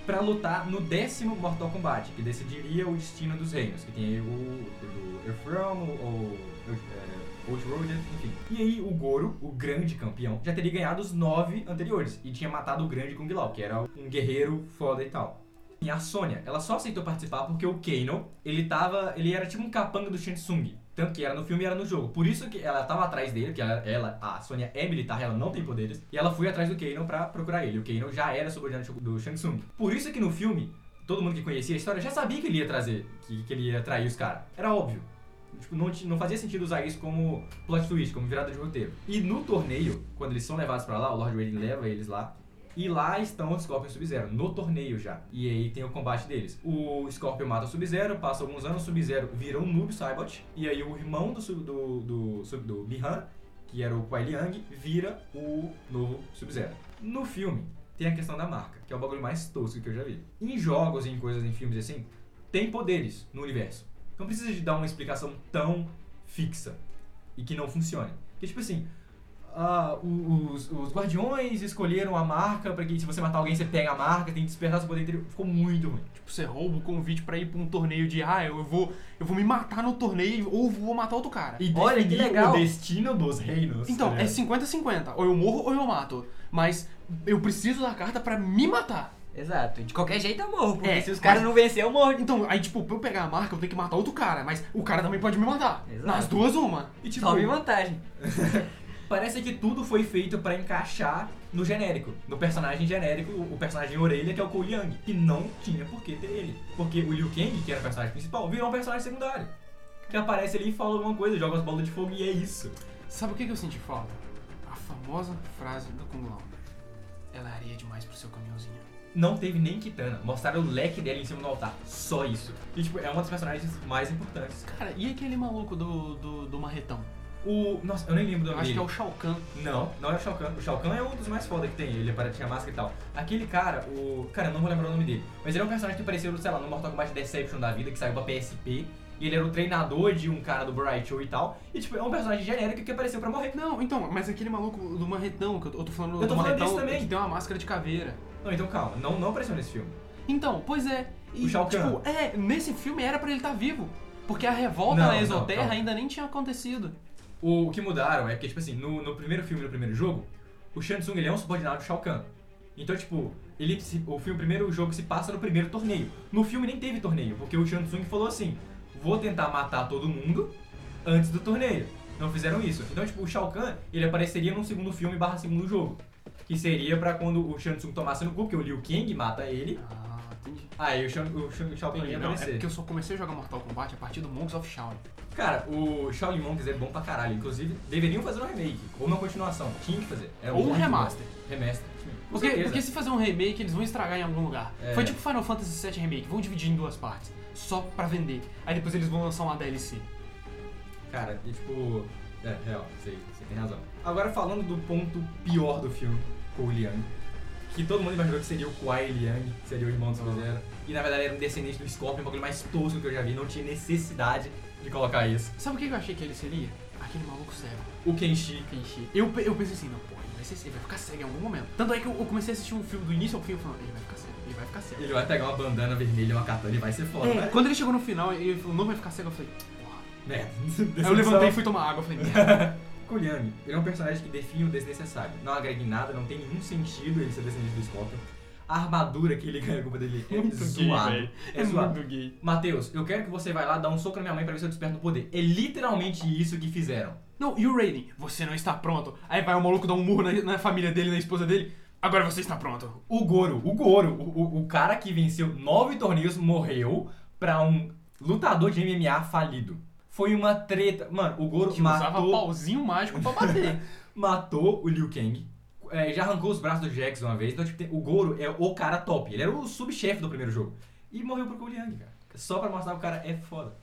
Speaker 1: Pra lutar no décimo Mortal Kombat, que decidiria o destino dos reinos. Que tem aí o do Earthrealm, o é, Old Road, enfim. E aí o Goro, o grande campeão, já teria ganhado os nove anteriores. E tinha matado o grande Kung Lao, que era um guerreiro foda e tal. E a Sônia, ela só aceitou participar porque o Kano, ele tava. ele era tipo um capanga do Shang Tanto que era no filme e era no jogo. Por isso que ela tava atrás dele, porque ela, ela, a Sônia é militar, ela não tem poderes. E ela foi atrás do Kano pra procurar ele. O Kano já era subordinado do Shang Tsung. Por isso que no filme, todo mundo que conhecia a história já sabia que ele ia trazer, que, que ele ia trair os caras. Era óbvio. Tipo, não, não fazia sentido usar isso como plot twist, como virada de roteiro. E no torneio, quando eles são levados pra lá, o Lord Raiden leva eles lá. E lá estão os Scorpion e Sub-Zero, no torneio já. E aí tem o combate deles. O Scorpion mata o Sub-Zero, passa alguns anos, o Sub-Zero vira um Noob Saibot. E aí o irmão do, do, do, Sub- do Bihan, que era o Kuai Liang, vira o novo Sub-Zero. No filme, tem a questão da marca, que é o bagulho mais tosco que eu já vi. Em jogos em coisas, em filmes assim, tem poderes no universo. Não precisa de dar uma explicação tão fixa e que não funcione. Porque, tipo assim, ah, os, os guardiões escolheram a marca pra que se você matar alguém, você pega a marca, tem que despertar seu poder interior. Ficou muito ruim.
Speaker 2: Tipo, você rouba o convite pra ir pra um torneio de, ah, eu vou, eu vou me matar no torneio ou vou matar outro cara.
Speaker 1: E
Speaker 3: Olha, que legal.
Speaker 1: o destino dos reinos.
Speaker 2: Então,
Speaker 1: tá
Speaker 2: é
Speaker 1: ligado?
Speaker 2: 50-50. Ou eu morro ou eu mato. Mas eu preciso da carta pra me matar.
Speaker 3: Exato. De qualquer jeito eu morro, porque
Speaker 2: É,
Speaker 3: se os caras não vencer, eu morro.
Speaker 2: Então, aí, tipo, pra eu pegar a marca, eu tenho que matar outro cara. Mas o cara também pode me matar.
Speaker 3: Exato.
Speaker 2: Nas duas, uma.
Speaker 1: E, tipo,
Speaker 3: Tome vantagem.
Speaker 1: parece que tudo foi feito pra encaixar no genérico. No personagem genérico, o personagem orelha, que é o Cole Young. Que não tinha por que ter ele. Porque o Liu Kang, que era o personagem principal, virou um personagem secundário. Que aparece ali e fala alguma coisa, joga as bolas de fogo e é isso.
Speaker 2: Sabe o que, eu senti falta? A famosa frase do Kung Lao. Ela é areia demais pro seu caminhãozinho.
Speaker 1: Não teve nem Kitana. Mostraram o leque dela em cima do altar. Só isso. E, tipo, é uma das personagens mais importantes.
Speaker 2: Cara, e aquele maluco do, do, do marretão?
Speaker 1: O. Nossa, eu nem lembro do nome
Speaker 2: acho que é
Speaker 1: dele.
Speaker 2: o Shao Kahn.
Speaker 1: Não, não é o Shao Kahn. O Shao Kahn é um dos mais foda que tem. Ele para tinha máscara e tal. Aquele cara, o. Cara, eu não vou lembrar o nome dele. Mas ele é um personagem que apareceu, sei lá, no Mortal Kombat Deception da vida, que saiu pra PSP. E ele era o treinador de um cara do Bright Show e tal. E, tipo, é um personagem genérico que apareceu pra morrer.
Speaker 2: Não, então, mas aquele maluco do marretão, que eu tô, eu tô falando
Speaker 1: Eu tô
Speaker 2: do
Speaker 1: falando
Speaker 2: marretão
Speaker 1: desse também.
Speaker 2: que tem uma máscara de caveira.
Speaker 1: Não, então calma. Não, não apareceu nesse filme.
Speaker 2: Então, pois é. E,
Speaker 1: O Shao Kahn.
Speaker 2: tipo, é, nesse filme era pra ele estar vivo. Porque a revolta
Speaker 1: Não,
Speaker 2: na
Speaker 1: não,
Speaker 2: Exoterra
Speaker 1: calma.
Speaker 2: ainda nem tinha acontecido.
Speaker 1: O, o que mudaram é que, tipo assim, no, no primeiro filme, no primeiro jogo, o Shang Tsung ele é um subordinado do Shao Kahn. Então, tipo, ele se- o filme, o primeiro jogo se passa no primeiro torneio. No filme nem teve torneio, porque o Shang Tsung falou assim: vou tentar matar todo mundo antes do torneio. Não fizeram isso. Então, tipo, o Shao Kahn, ele apareceria num segundo filme barra segundo jogo. Que seria pra quando o Shang Tsung tomasse no cu, porque o Liu Kang mata ele.
Speaker 2: Ah, entendi.
Speaker 1: Aí o Shang, o Shang, Shao Kahn ia
Speaker 2: Não, é
Speaker 1: aparecer.
Speaker 2: porque eu só comecei a jogar Mortal Kombat a partir do Monks of Shaolin.
Speaker 1: Cara, o Shaolin Monks é bom pra caralho. Inclusive, deveriam fazer um remake. Ou uma continuação. Tinha que fazer. Era
Speaker 2: Ou um
Speaker 1: muito
Speaker 2: remaster.
Speaker 1: bom. Remaster. Com
Speaker 2: Porque,
Speaker 1: certeza.
Speaker 2: porque se fazer um remake, eles vão estragar em algum lugar.
Speaker 1: É.
Speaker 2: Foi tipo Final Fantasy VII Remake, vão dividir em duas partes. Só pra vender. Aí depois eles vão lançar uma DLC.
Speaker 1: Cara, e tipo... É, real. Você, você tem razão. Agora, falando do ponto pior do filme, com o Liang. Que todo mundo imaginou que seria o Kuai Liang, que seria o irmão do Sub-Zero. E na verdade era um descendente do Scorpion, um bagulho mais tosco que eu já vi. Não tinha necessidade de colocar isso.
Speaker 2: Sabe o que eu achei que ele seria? Aquele maluco cego.
Speaker 1: O Kenshi.
Speaker 2: Kenshi. Eu, eu pensei assim, não, porra, ele vai ser cego, ele vai ficar cego em algum momento. Tanto é que eu, eu comecei a assistir um filme do início ao fim, eu falei, ele vai ficar cego, ele vai ficar cego.
Speaker 1: Ele vai pegar uma bandana vermelha, uma katana e vai ser foda,
Speaker 2: É,
Speaker 1: né?
Speaker 2: quando ele chegou no final e ele falou, não vai ficar cego, eu falei, porra.
Speaker 1: Merda.
Speaker 2: Aí eu levantei e fui tomar água, eu falei, merda.
Speaker 1: Ele é um personagem que define o desnecessário. Não agrega em nada, não tem nenhum sentido ele ser descendente do Scorpion. A armadura que ele ganha culpa dele é
Speaker 2: Muito gay,
Speaker 1: zoado.
Speaker 2: velho.
Speaker 1: é
Speaker 2: É
Speaker 1: zoado.
Speaker 2: muito gay.
Speaker 1: Matheus, eu quero que você vá lá dar um soco na minha mãe pra ver se eu desperto o poder. É literalmente isso que fizeram.
Speaker 2: Não, e o Raiden? Você não está pronto. Aí vai o maluco dar um murro na, na família dele, na esposa dele. Agora você está pronto.
Speaker 1: O Goro, o Goro, o, o, o cara que venceu nove torneios morreu pra um lutador de MMA falido. Foi uma treta. Mano, o Goro
Speaker 2: Que usava
Speaker 1: matou,
Speaker 2: pauzinho mágico pra bater.
Speaker 1: matou o Liu Kang. É, já arrancou os braços do Jax uma vez. Então, tipo, tem- o Goro é o cara top. Ele era o subchefe do primeiro jogo. E morreu pro Liang, cara. Só pra mostrar que o cara é foda.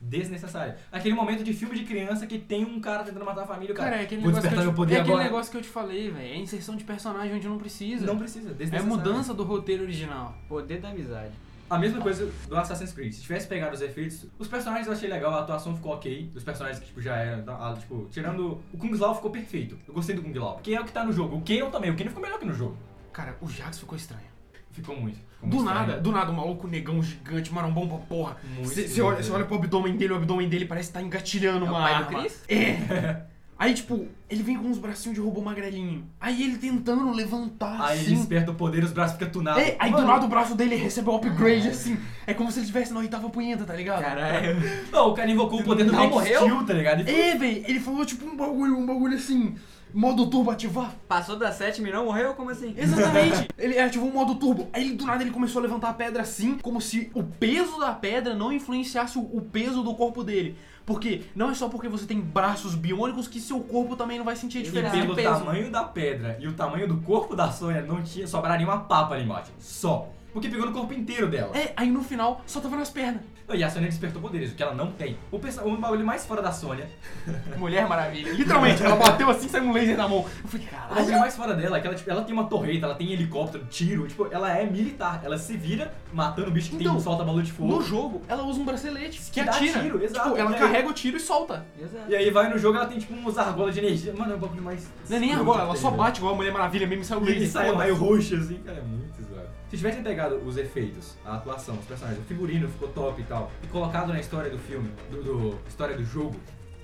Speaker 1: Desnecessária. Aquele momento de filme de criança que tem um cara tentando matar a família, o cara.
Speaker 2: Cara, é aquele
Speaker 1: vou
Speaker 2: negócio, que
Speaker 1: despertar
Speaker 2: eu,
Speaker 1: meu
Speaker 2: te,
Speaker 1: poder
Speaker 2: é aquele
Speaker 1: agora.
Speaker 2: negócio que eu te falei, velho. É inserção de personagem onde não precisa.
Speaker 1: Não precisa,
Speaker 2: é
Speaker 1: desnecessário.
Speaker 2: mudança do roteiro original.
Speaker 3: Poder da amizade.
Speaker 1: A mesma coisa do Assassin's Creed. Se tivesse pegado os efeitos, os personagens eu achei legal, a atuação ficou ok. Dos personagens que tipo, já eram. ah, Tipo, tirando. O Kung Lao ficou perfeito. Eu gostei do Kung Lao. Porque é o que tá no jogo. O Kanon também. O Kanon ficou melhor que no jogo.
Speaker 2: Cara, o Jax ficou estranho.
Speaker 1: Ficou muito. Ficou
Speaker 2: Do
Speaker 1: muito
Speaker 2: nada,
Speaker 1: estranho.
Speaker 2: do nada, o maluco negão gigante, marambom pra porra.
Speaker 1: Muito
Speaker 2: Você olha, cê olha pro abdômen dele, o abdômen dele parece que tá engatilhando
Speaker 3: É o
Speaker 2: uma
Speaker 3: pai do
Speaker 2: arma.
Speaker 3: Chris?
Speaker 2: É. Aí, tipo, ele vem com uns bracinhos de robô magrelinho. Aí ele tentando levantar
Speaker 1: Aí ele
Speaker 2: assim.
Speaker 1: desperta o poder, os braços ficam tunados.
Speaker 2: É, aí do
Speaker 1: Mano,
Speaker 2: lado o braço dele recebe o upgrade, assim. É como se ele estivesse na oitava punheta, tá ligado?
Speaker 3: Caralho.
Speaker 1: Não, o cara invocou o poder do
Speaker 3: Não
Speaker 1: Max
Speaker 3: morreu?
Speaker 1: Steel, tá ligado? E
Speaker 2: É, velho, ele falou tipo um bagulho, um bagulho assim, modo turbo ativar.
Speaker 3: Passou das 7 e não morreu? Como assim?
Speaker 2: Exatamente. ele ativou o modo turbo. Aí do nada ele começou a levantar a pedra assim, como se o peso da pedra não influenciasse o, peso do corpo dele. Porque não é só porque você tem braços biônicos que seu corpo também não vai sentir a
Speaker 1: E
Speaker 2: diferença de
Speaker 1: pelo
Speaker 2: peso.
Speaker 1: tamanho da pedra e o tamanho do corpo da Sônia, não tinha, sobraria uma papa ali embaixo. Só. Porque pegou no corpo inteiro dela.
Speaker 2: É, aí no final só tava nas pernas.
Speaker 1: E a Sônia despertou poderes, o que ela não tem. O, o bagulho mais fora da Sônia,
Speaker 2: Mulher Maravilha. Literalmente, ela bateu assim, saiu um laser na mão. Eu falei,
Speaker 1: o bagulho
Speaker 2: caralho.
Speaker 1: mais fora dela é que ela, tipo, ela tem uma torreta, ela tem helicóptero, tiro, tipo, ela é militar. Ela se vira matando o bicho que
Speaker 2: Então,
Speaker 1: tem um solta balão de fogo.
Speaker 2: No jogo, ela usa um bracelete que,
Speaker 1: Que dá
Speaker 2: atira.
Speaker 1: tiro, exato.
Speaker 2: Tipo, ela
Speaker 1: E aí-
Speaker 2: carrega o tiro e solta.
Speaker 3: Exato.
Speaker 1: E aí vai no jogo, ela tem tipo uns argolas de energia. Mano, é o bagulho mais.
Speaker 2: Não é nem
Speaker 1: que
Speaker 2: ela só
Speaker 1: velho.
Speaker 2: bate igual a Mulher Maravilha mesmo e sai o
Speaker 1: E
Speaker 2: laser.
Speaker 1: sai
Speaker 2: Foda-se.
Speaker 1: meio roxo assim, cara, é muito. Se tivessem pegado os efeitos, a atuação, os personagens, o figurino ficou top e tal, e colocado na história do filme, do, do- história do jogo,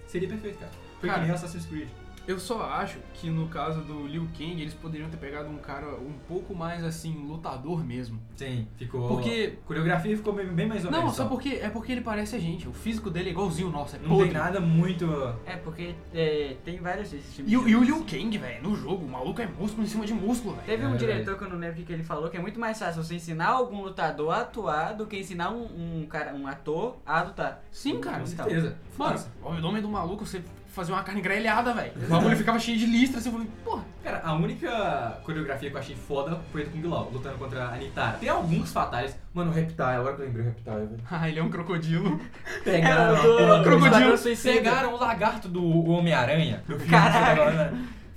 Speaker 1: seria perfeito, cara. Foi
Speaker 2: Cara,
Speaker 1: que nem Assassin's Creed.
Speaker 2: Eu só acho que no caso do Liu Kang, eles poderiam ter pegado um cara um pouco mais assim, lutador mesmo.
Speaker 1: Sim, ficou.
Speaker 2: Porque-
Speaker 1: Coreografia ficou bem, bem mais ou
Speaker 2: Não,
Speaker 1: menos.
Speaker 2: só
Speaker 1: só.
Speaker 2: porque é porque ele parece a gente. O físico dele é igualzinho o nosso, é
Speaker 1: Não
Speaker 2: podre.
Speaker 1: tem nada muito.
Speaker 3: É, porque é, tem vários desses filmes.
Speaker 2: E, o- e o Liu Kang, velho, no jogo, o maluco é músculo em cima de músculo, velho.
Speaker 3: Teve um
Speaker 1: É,
Speaker 3: diretor que eu não lembro o que ele falou, que é muito mais fácil você ensinar algum lutador a atuar do que ensinar um, um cara, um ator a lutar.
Speaker 2: Sim, cara.
Speaker 1: Com certeza.
Speaker 2: Mano, o abdômen do maluco, você fazia uma carne grelhada, velho. O bagulho ficava cheio de listra, assim, eu falei, porra.
Speaker 1: Cara, a única coreografia que eu achei foda foi a do Kung Lao, lutando contra a Nitara. Tem alguns fatais. Mano, o Reptile, agora que eu lembrei o Reptile, velho.
Speaker 2: Ah, ele é um crocodilo.
Speaker 1: Pegaram
Speaker 3: É, o
Speaker 2: crocodilo.
Speaker 1: Pegaram o lagarto do Homem-Aranha. do filme
Speaker 3: Caraca.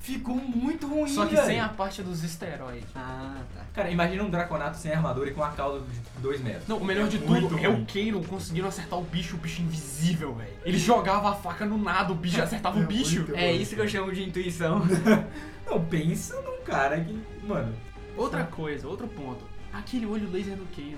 Speaker 1: Ficou muito ruim,
Speaker 2: Só que
Speaker 1: velho.
Speaker 2: sem a parte dos esteroides.
Speaker 3: Ah, tá.
Speaker 1: Cara, imagina um Draconato sem armadura e com a cauda de 2 metros.
Speaker 2: Não, o melhor de
Speaker 1: Muito
Speaker 2: tudo é
Speaker 1: ruim.
Speaker 2: o Kano conseguindo acertar o bicho, o bicho invisível, velho. Ele jogava a faca no nada, o bicho acertava
Speaker 1: É
Speaker 2: o bicho.
Speaker 3: É isso que eu chamo de intuição.
Speaker 1: Não, pensa num cara que. Mano.
Speaker 2: Outra coisa, outro ponto. Aquele olho laser do Kano.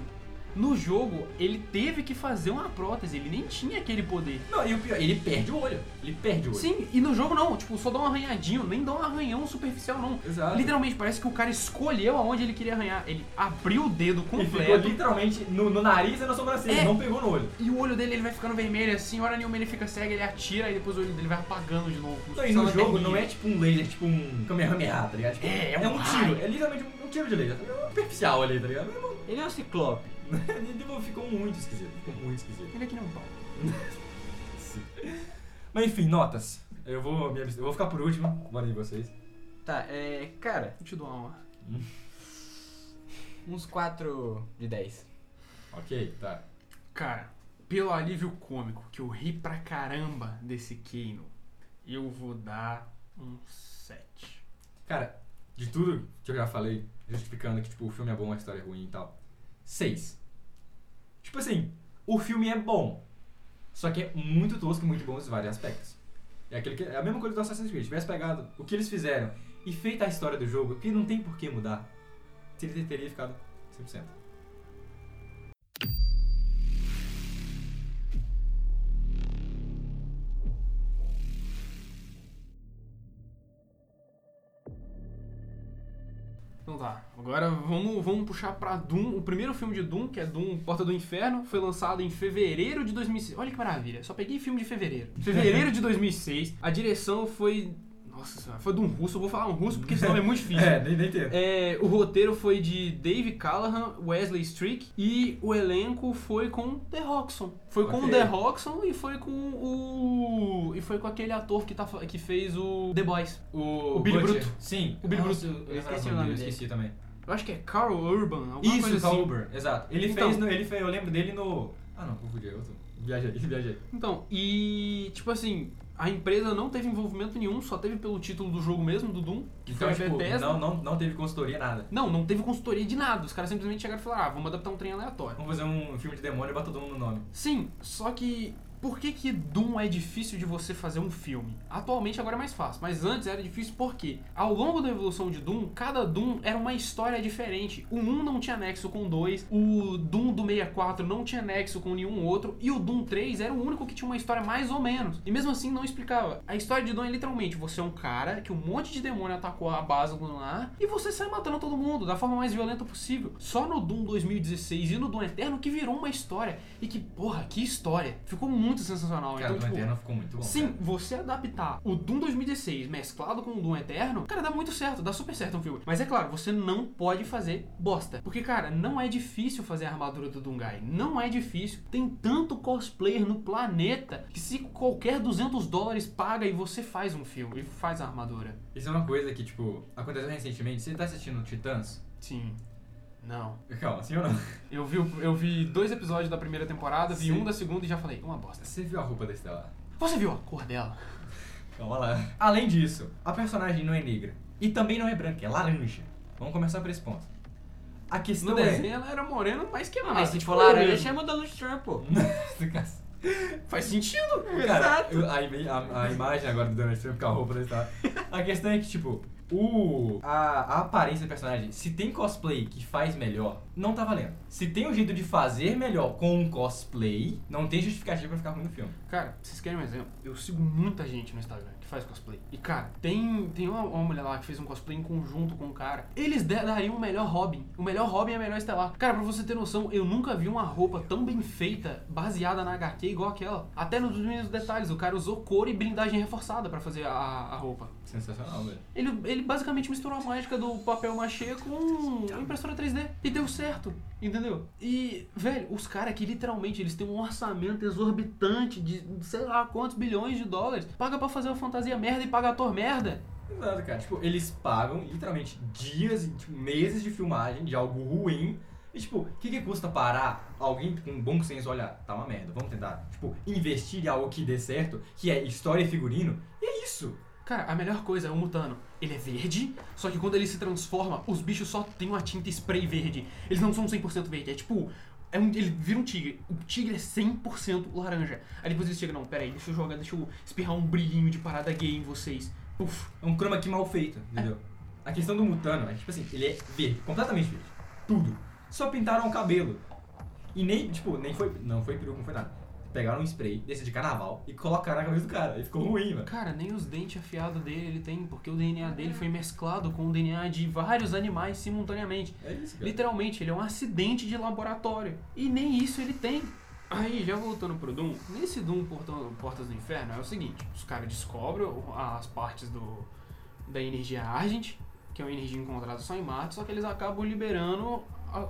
Speaker 2: No jogo, ele teve que fazer uma prótese, ele nem tinha aquele poder.
Speaker 1: Não, e o pior, ele perde o olho. Ele perde o olho.
Speaker 2: Sim, e no jogo não, tipo, só dá um arranhadinho, nem dá um arranhão superficial não.
Speaker 1: Exato.
Speaker 2: Literalmente, parece que o cara escolheu aonde ele queria arranhar. Ele abriu o dedo
Speaker 1: E ficou
Speaker 2: completo.
Speaker 1: literalmente no, no nariz e na sobrancelha,
Speaker 2: É.
Speaker 1: não pegou no olho.
Speaker 2: E o olho dele ele vai ficando vermelho assim, hora nenhuma ele fica cego, ele atira e depois o olho dele vai apagando de novo.
Speaker 1: Não, e no jogo
Speaker 2: lanterninha.
Speaker 1: não é tipo um laser, tipo um Kamehameha, tá ligado? Tipo,
Speaker 2: É, é um
Speaker 1: um
Speaker 2: raio.
Speaker 1: tiro. É literalmente um, um tiro de laser. É um superficial ali, tá ligado?
Speaker 3: Ele é um ciclope.
Speaker 1: Tipo, ficou muito esquisito. Ficou muito esquisito.
Speaker 2: Ele é que nem um pau.
Speaker 1: Mas enfim, notas. Eu vou, me eu vou ficar por último. Bora aí vocês.
Speaker 3: Tá, é. Cara,
Speaker 2: Vou te dar uma.
Speaker 3: uns 4 de 10.
Speaker 1: Ok, tá.
Speaker 2: Cara, pelo alívio cômico, que eu ri pra caramba desse Kano, eu vou dar um 7.
Speaker 1: Cara, de tudo que eu já falei, justificando que tipo, o filme é bom, a história é ruim e tal. Seis. Tipo assim, o filme é bom. Só que é muito tosco e muito bom em vários aspectos. É, aquele que, é a mesma coisa do Assassin's Creed. Tivesse pegado o que eles fizeram e feito a história do jogo, que não tem por que mudar, ele teria ficado 100%.
Speaker 2: Agora vamos, vamos puxar pra Doom. O primeiro filme de Doom, que é Doom Porta do Inferno, foi lançado em fevereiro de 2006. Olha que maravilha, só peguei filme de fevereiro. Fevereiro de 2006. A direção foi. Nossa senhora, foi de um russo. Eu vou falar um russo porque senão é muito difícil.
Speaker 1: É, nem, nem tem.
Speaker 2: É, o roteiro foi de Dave Callahan, Wesley Strick e o elenco foi com The Roxon. Foi com o. The Roxon e foi com o e foi com aquele ator que, tá, que fez o The Boys.
Speaker 1: O,
Speaker 2: O Billy
Speaker 1: Butcher.
Speaker 2: Bruto.
Speaker 1: Sim.
Speaker 2: O Billy
Speaker 1: Nossa,
Speaker 2: Bruto.
Speaker 1: Eu,
Speaker 3: Eu esqueci o nome
Speaker 1: Eu
Speaker 3: dele.
Speaker 1: esqueci também.
Speaker 2: Eu acho que é Carl Urban, alguma
Speaker 1: Isso,
Speaker 2: coisa
Speaker 1: Carl
Speaker 2: assim.
Speaker 1: Uber, exato. Ele
Speaker 2: Então.
Speaker 1: fez, no, ele fez, eu lembro dele no... Ah não, confundi, é outro. Viajei, viajei.
Speaker 2: Então, e tipo assim, a empresa não teve envolvimento nenhum, só teve pelo título do jogo mesmo, do Doom, que
Speaker 1: Então,
Speaker 2: foi
Speaker 1: tipo,
Speaker 2: Bethesda.
Speaker 1: não, não, não teve consultoria, nada.
Speaker 2: Não, não teve consultoria de nada. Os caras simplesmente chegaram e falaram, ah, vamos adaptar um trem aleatório.
Speaker 1: Vamos fazer um filme de demônio e bota todo mundo no nome.
Speaker 2: Sim, só que por que que Doom é difícil de você fazer um filme? Atualmente agora é mais fácil, mas antes era difícil porque ao longo da evolução de Doom, cada Doom era uma história diferente. O 1 não tinha nexo com o 2, o Doom do 64 não tinha nexo com nenhum outro e o Doom 3 era o único que tinha uma história mais ou menos. E mesmo assim não explicava. A história de Doom é literalmente você é um cara que um monte de demônio atacou a base lunar e você sai matando todo mundo da forma mais violenta possível. Só no Doom 2016 e no Doom Eterno que virou uma história e que, porra, que história. Ficou muito sensacional.
Speaker 1: Cara,
Speaker 2: então,
Speaker 1: o
Speaker 2: tipo,
Speaker 1: Eterno ficou muito bom.
Speaker 2: Sim,
Speaker 1: cara.
Speaker 2: você adaptar o Doom 2016 mesclado com o Doom Eterno, cara, dá muito certo, dá super certo um filme. Mas é claro, você não pode fazer bosta. Porque, cara, não é difícil fazer a armadura do Doomguy. Não é difícil. Tem tanto cosplayer no planeta que se qualquer 200 dólares paga e você faz um filme e faz a armadura.
Speaker 1: Isso é uma coisa que, tipo, aconteceu recentemente. Você tá assistindo Titãs?
Speaker 2: Sim. Não.
Speaker 1: Calma, sim ou não?
Speaker 2: Eu vi, eu vi dois episódios da primeira temporada, vi
Speaker 1: Sim.
Speaker 2: um da segunda e já falei, uma bosta.
Speaker 1: Você viu a roupa da Estela?
Speaker 2: Você viu a cor dela?
Speaker 1: Calma lá. Além disso, a personagem não é negra. E também não é branca, é laranja. Vamos começar por esse ponto. A questão
Speaker 2: No
Speaker 1: é...
Speaker 2: desenho ela era morena, mais que nada.
Speaker 3: Mas se for laranja, chama Donald Trump, pô.
Speaker 2: Faz sentido.
Speaker 1: Cara, eu- a, ima- a- a imagem agora do Donald Trump com a roupa da Estela. A questão é que, tipo, o, a, a aparência do personagem, se tem cosplay que faz melhor, não tá valendo. Se tem um jeito de fazer melhor com um cosplay, não tem justificativa pra ficar ruim no filme.
Speaker 2: Cara, vocês querem um exemplo? Eu sigo muita gente no Instagram faz cosplay. E, cara, tem, tem uma, uma mulher lá que fez um cosplay em conjunto com um cara. Eles dariam o melhor Robin. O melhor Robin é a melhor estelar. Cara, pra você ter noção, eu nunca vi uma roupa tão bem feita, baseada na HQ, igual aquela. Até nos mínimos detalhes, o cara usou cor e blindagem reforçada pra fazer a, a roupa.
Speaker 1: Sensacional, velho.
Speaker 2: Ele, ele basicamente misturou a mágica do papel machê com a impressora 3D. E deu certo, entendeu? E, velho, os caras aqui literalmente eles têm um orçamento exorbitante de sei lá quantos bilhões de dólares. Paga pra fazer uma fantasia merda e paga ator merda.
Speaker 1: Exato, cara. Tipo, eles pagam literalmente dias, tipo, meses de filmagem de algo ruim. E, tipo, o que, que custa parar alguém com bom senso olhar? Tá uma merda, vamos tentar. Tipo, investir em algo que dê certo, que é história e figurino. E é isso.
Speaker 2: Cara, a melhor coisa é o Mutano. Ele é verde, só que quando ele se transforma, os bichos só têm uma tinta spray verde. Eles não são 100% verde, é tipo... É um, ele vira um tigre. O tigre é 100% laranja. Aí depois eles chegam, não, aí, deixa eu jogar, deixa eu espirrar um brilhinho de parada gay em vocês. Puf.
Speaker 1: É um chroma key mal feito, entendeu? A questão do Mutano é, tipo assim, ele é verde, completamente verde. Tudo. Só pintaram o cabelo. E nem, tipo, nem foi. Não foi peruca, não foi nada. Pegaram um spray desse de carnaval e colocaram na cabeça do cara. E ficou ruim, mano.
Speaker 2: Cara, nem os dentes afiados dele ele tem, porque o DNA dele foi mesclado com o DNA de vários animais simultaneamente.
Speaker 1: É isso, cara.
Speaker 2: Literalmente, ele é um acidente de laboratório. E nem isso ele tem. Aí, já voltando pro Doom, nesse Doom Portão- Portas do Inferno é o seguinte, os caras descobrem as partes do, da energia Argent, que é uma energia encontrada só em Marte, só que eles acabam liberando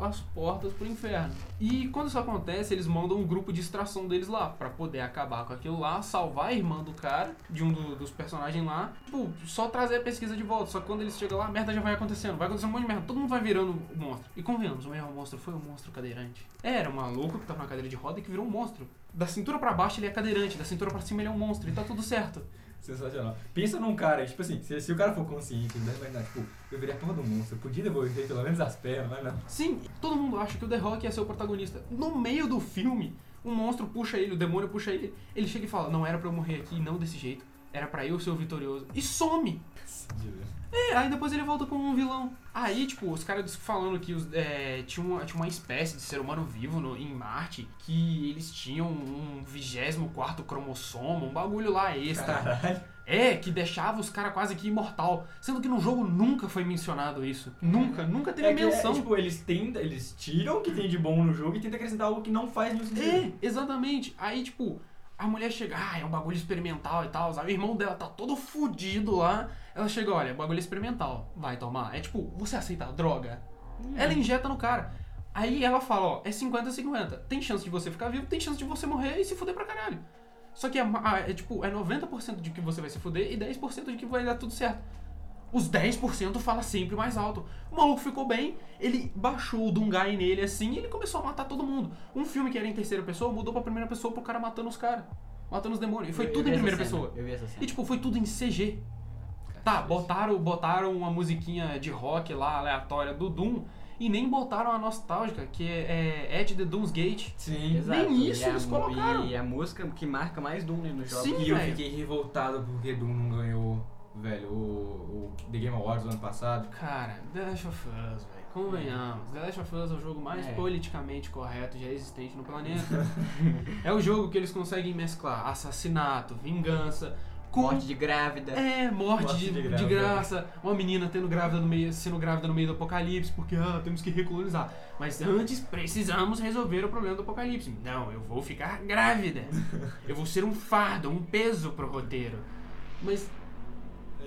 Speaker 2: as portas pro inferno. E quando isso acontece, eles mandam um grupo de extração deles lá, pra poder acabar com aquilo lá, salvar a irmã do cara, de um do- dos personagens lá, tipo, só trazer a pesquisa de volta. Só que quando eles chegam lá, a merda já vai acontecendo, vai acontecendo um monte de merda, todo mundo vai virando o monstro. E convenhamos, o melhor monstro foi o monstro cadeirante. Era um maluco que tava na cadeira de roda e que virou um monstro. Da cintura pra baixo ele é cadeirante, da cintura pra cima ele é um monstro, e tá tudo certo.
Speaker 1: Sensacional. Pensa num cara, tipo assim, se, se o cara for consciente, ele deve imaginar, tipo, eu virei a porra do monstro, eu podia devolver pelo menos as pernas, mas não.
Speaker 2: Sim, todo mundo acha que o The Rock ia ser o protagonista. No meio do filme, um monstro puxa ele, o demônio puxa ele, ele chega e fala: Não era pra eu morrer aqui, não desse jeito. Era pra eu ser o vitorioso. E some! É, aí depois ele volta como um vilão. Aí, tipo, os caras falando que os, é, tinha, uma, tinha uma espécie de ser humano vivo no, em Marte, que eles tinham um 24 cromossomo, um bagulho lá extra.
Speaker 1: Caralho.
Speaker 2: É, que deixava os caras quase que imortal. Sendo que no jogo nunca foi mencionado isso. Nunca, nunca teve
Speaker 1: É que,
Speaker 2: menção.
Speaker 1: é, tipo, eles tentam, eles tiram o que tem de bom no jogo e tentam acrescentar algo que não faz nenhum sentido.
Speaker 2: É, exatamente. Aí, tipo, a mulher chega, ah, é um bagulho experimental e tal. O irmão dela tá todo fudido lá. Ela chega, olha, bagulho experimental. Vai tomar. É tipo, você aceita a droga? Ela injeta no cara. Aí ela fala, ó, é 50-50. Tem chance de você ficar vivo, tem chance de você morrer e se fuder pra caralho. Só que é, ma- é tipo, é 90% de que você vai se fuder e 10% de que vai dar tudo certo. Os 10% fala sempre mais alto. O maluco ficou bem, ele baixou o Dungai nele assim e ele começou a matar todo mundo. Um filme que era em terceira pessoa mudou pra primeira pessoa pro cara matando os caras. Matando os demônios. E foi
Speaker 3: Eu- eu
Speaker 2: tudo
Speaker 3: vi
Speaker 2: em primeira
Speaker 3: cena,
Speaker 2: pessoa.
Speaker 3: Eu vi essa cena.
Speaker 2: E tipo, foi tudo em CG. Tá, botaram, botaram uma musiquinha de rock lá, aleatória, do Doom, e nem botaram a nostálgica, que é, é Edge the Doom's Gate.
Speaker 1: Sim.
Speaker 3: Exato.
Speaker 2: nem isso
Speaker 3: e a,
Speaker 2: eles
Speaker 3: mu-
Speaker 2: colocaram.
Speaker 3: E a música que marca mais Doom né, no jogo.
Speaker 2: Sim.
Speaker 1: E eu fiquei revoltado porque Doom não ganhou, velho, o, o The Game Awards do ano passado.
Speaker 2: Cara, The Last of Us, velho. Convenhamos. The Last of Us é o jogo mais
Speaker 3: É.
Speaker 2: politicamente correto já existente no planeta. é o jogo que eles conseguem mesclar assassinato, vingança, com
Speaker 3: Morte de grávida.
Speaker 2: É, morte,
Speaker 1: Morte
Speaker 2: de,
Speaker 1: de
Speaker 2: de,
Speaker 1: grávida.
Speaker 2: graça, uma menina tendo grávida no meio, sendo grávida no meio do apocalipse, porque ah, temos que recolonizar. Mas antes precisamos resolver o problema do apocalipse. Não, eu vou ficar grávida. Eu vou ser um fardo, um peso pro roteiro. Mas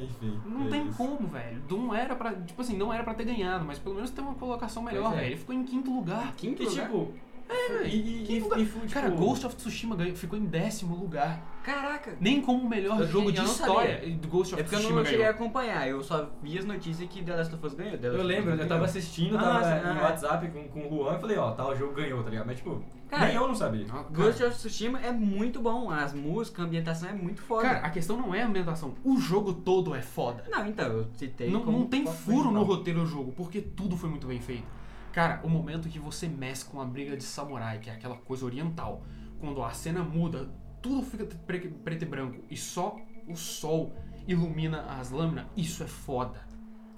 Speaker 1: Enfim.
Speaker 2: não
Speaker 1: é
Speaker 2: tem
Speaker 1: isso.
Speaker 2: como, velho. Doom era pra. Tipo assim, não era pra ter ganhado, mas pelo menos ter uma colocação melhor,
Speaker 3: é.
Speaker 2: velho. Ele ficou em quinto lugar.
Speaker 3: Quinto
Speaker 1: E
Speaker 3: lugar.
Speaker 1: tipo.
Speaker 2: Velho.
Speaker 1: E, e, e,
Speaker 2: lugar?
Speaker 1: e foi, tipo,
Speaker 2: Cara, Ghost of Tsushima ganhou, ficou em décimo lugar.
Speaker 3: Caraca.
Speaker 2: Nem como o melhor
Speaker 3: Eu-
Speaker 2: jogo de história
Speaker 3: sabia.
Speaker 2: do Ghost of
Speaker 3: É porque eu
Speaker 2: Tsushima
Speaker 3: não cheguei a acompanhar, eu só vi as notícias que The Last of Us ganhou.
Speaker 1: Eu lembro, eu tava assistindo,
Speaker 3: Ah,
Speaker 1: tava
Speaker 3: nossa,
Speaker 1: no
Speaker 3: ah.
Speaker 1: WhatsApp com, com o Juan e falei, ó, tal jogo ganhou, tá ligado? Mas tipo,
Speaker 3: Cara,
Speaker 1: nem eu não sabia.
Speaker 2: Ah, cara.
Speaker 3: Ghost of Tsushima é muito bom, as músicas, a ambientação é muito foda.
Speaker 2: Cara, a questão não é a ambientação, o jogo todo é foda.
Speaker 3: Não, então, eu citei
Speaker 2: Não,
Speaker 3: como
Speaker 2: não tem furo no
Speaker 3: principal.
Speaker 2: roteiro do jogo, porque tudo foi muito bem feito. Cara, o momento que você mexe com a briga de samurai, que é aquela coisa oriental, quando a cena muda, tudo fica pre- preto e branco e só o sol ilumina as lâminas, isso é foda.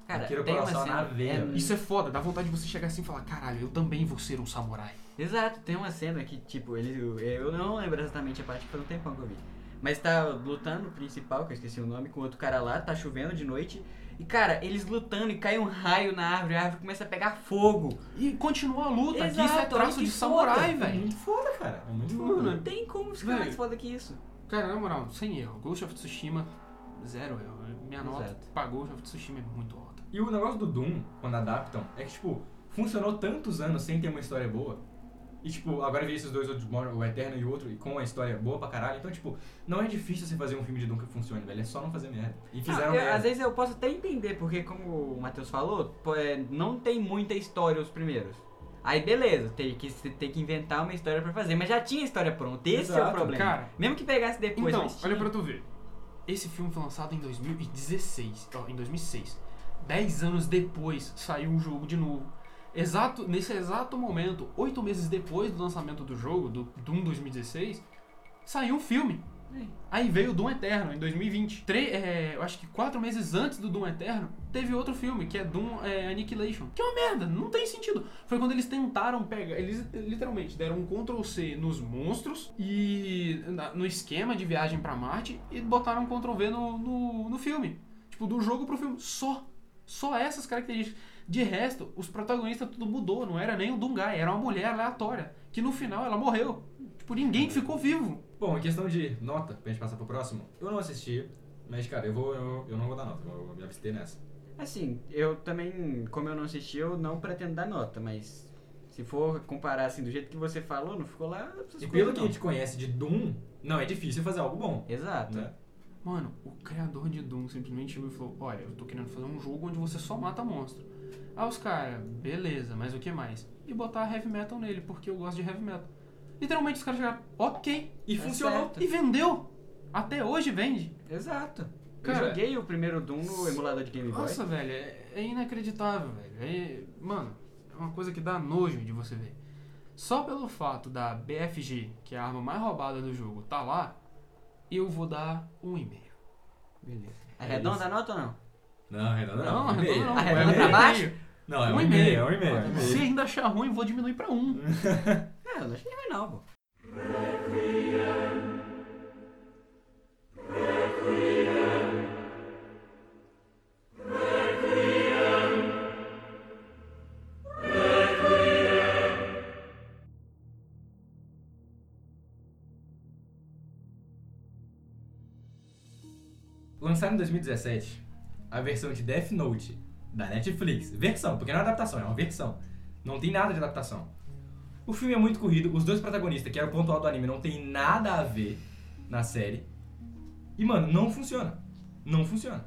Speaker 3: Cara, tem uma cena...
Speaker 1: na veia,
Speaker 3: é-
Speaker 1: velho.
Speaker 2: Isso é foda, dá vontade de você chegar assim e falar: caralho, eu também vou ser um samurai.
Speaker 3: Exato, tem uma cena que, tipo, ele, eu não lembro exatamente a parte que foi um tempão que eu vi. Mas tá lutando o principal, que eu esqueci o nome, com outro cara lá, tá chovendo de noite. E, cara, eles lutando e cai um raio na árvore, a árvore começa a pegar fogo.
Speaker 2: E continua a luta, que isso é
Speaker 3: Exato,
Speaker 2: traço de samurai.
Speaker 1: É
Speaker 2: velho.
Speaker 1: muito foda, cara. É muito
Speaker 2: Mano,
Speaker 1: foda.
Speaker 3: Não tem como ficar mais foda que isso.
Speaker 2: Cara, na moral, sem erro, Ghost of Tsushima, zero erro. Minha nota
Speaker 3: Exato.
Speaker 2: pra Ghost of Tsushima é muito alta.
Speaker 1: E o negócio do Doom, quando adaptam, é que, tipo, funcionou tantos anos sem ter uma história boa. E, tipo, agora vi esses dois outros, o Eterno e o outro, e com uma história boa pra caralho. Então, tipo, não é difícil você fazer um filme de Doom que funcione, velho. É só não fazer merda. E
Speaker 3: Não,
Speaker 1: fizeram
Speaker 3: eu-
Speaker 1: merda.
Speaker 3: às vezes eu posso até entender, porque como o Matheus falou, pô, é, não tem muita história os primeiros. Aí beleza, tem que, você tem que inventar uma história pra fazer, mas já tinha história pronta, esse é o
Speaker 1: Exato,
Speaker 3: problema.
Speaker 2: cara.
Speaker 3: Mesmo que pegasse depois,
Speaker 2: Então, olha pra tu ver. Esse filme foi lançado em 2016, ó, em 2006. Dez anos depois saiu o jogo de novo. Exato, nesse exato momento, oito meses depois do lançamento do jogo, do Doom 2016, saiu um filme. Aí veio o Doom Eterno em 2020. Tre é, eu acho que quatro meses antes do Doom Eterno, teve outro filme, que é Doom é, Annihilation. Que é uma merda, não tem sentido. Foi quando eles tentaram pegar. Eles literalmente deram um Ctrl C nos monstros e na- no esquema de viagem pra Marte e botaram um Ctrl V no, no, no filme. Tipo, do jogo pro filme. Só. Só essas características. De resto, os protagonistas tudo mudou. Não era nem o Dungai, era uma mulher aleatória. Que no final ela morreu. Tipo, ninguém ficou vivo.
Speaker 1: Bom, em questão de nota, pra gente passar pro próximo, eu não assisti, mas, cara, eu, vou, eu, eu não vou dar nota, eu vou me abster nessa.
Speaker 3: Assim, eu também, como eu não assisti, eu não pretendo dar nota, mas se for comparar assim do jeito que você falou, não ficou lá.
Speaker 1: E pelo que a
Speaker 3: não.
Speaker 1: gente conhece de Doom, não é difícil fazer algo bom.
Speaker 3: Exato.
Speaker 1: Né?
Speaker 2: Mano, o criador de Doom simplesmente chegou e falou: Olha, eu tô querendo fazer um jogo onde você só mata monstro. Aí os caras, beleza, mas o que mais? E botar heavy metal nele, porque eu gosto de heavy metal. Literalmente os caras chegaram, ok,
Speaker 1: E
Speaker 3: Tá
Speaker 1: funcionou.
Speaker 3: certo.
Speaker 2: e vendeu. Até hoje vende.
Speaker 3: Exato.
Speaker 2: Cara,
Speaker 3: eu joguei o primeiro Doom no emulador de Game Boy.
Speaker 2: Nossa, velho, é, é inacreditável, velho. É, mano, é uma coisa que dá nojo de você ver. Só pelo fato da BFG, que é a arma mais roubada do jogo, tá lá, eu vou dar um e-mail.
Speaker 3: Beleza.
Speaker 1: É
Speaker 3: Arredonda
Speaker 1: isso.
Speaker 3: a nota ou não?
Speaker 1: Não, arredonda não.
Speaker 2: Não,
Speaker 1: um
Speaker 2: não.
Speaker 3: Arredonda
Speaker 2: é
Speaker 3: pra baixo?
Speaker 1: Não, é um
Speaker 2: Um
Speaker 1: e-mail, é um e-mail. é um
Speaker 2: Se ainda achar ruim, vou diminuir pra um.
Speaker 3: É, eu não achei ruim não, pô.
Speaker 1: Lançaram em 2017 a versão de Death Note da Netflix. Versão, porque não é adaptação, é uma versão. Não tem nada de adaptação. O filme é muito corrido, os dois protagonistas, que era o ponto alto do anime, não tem nada a ver na série. E, mano, não funciona. Não funciona.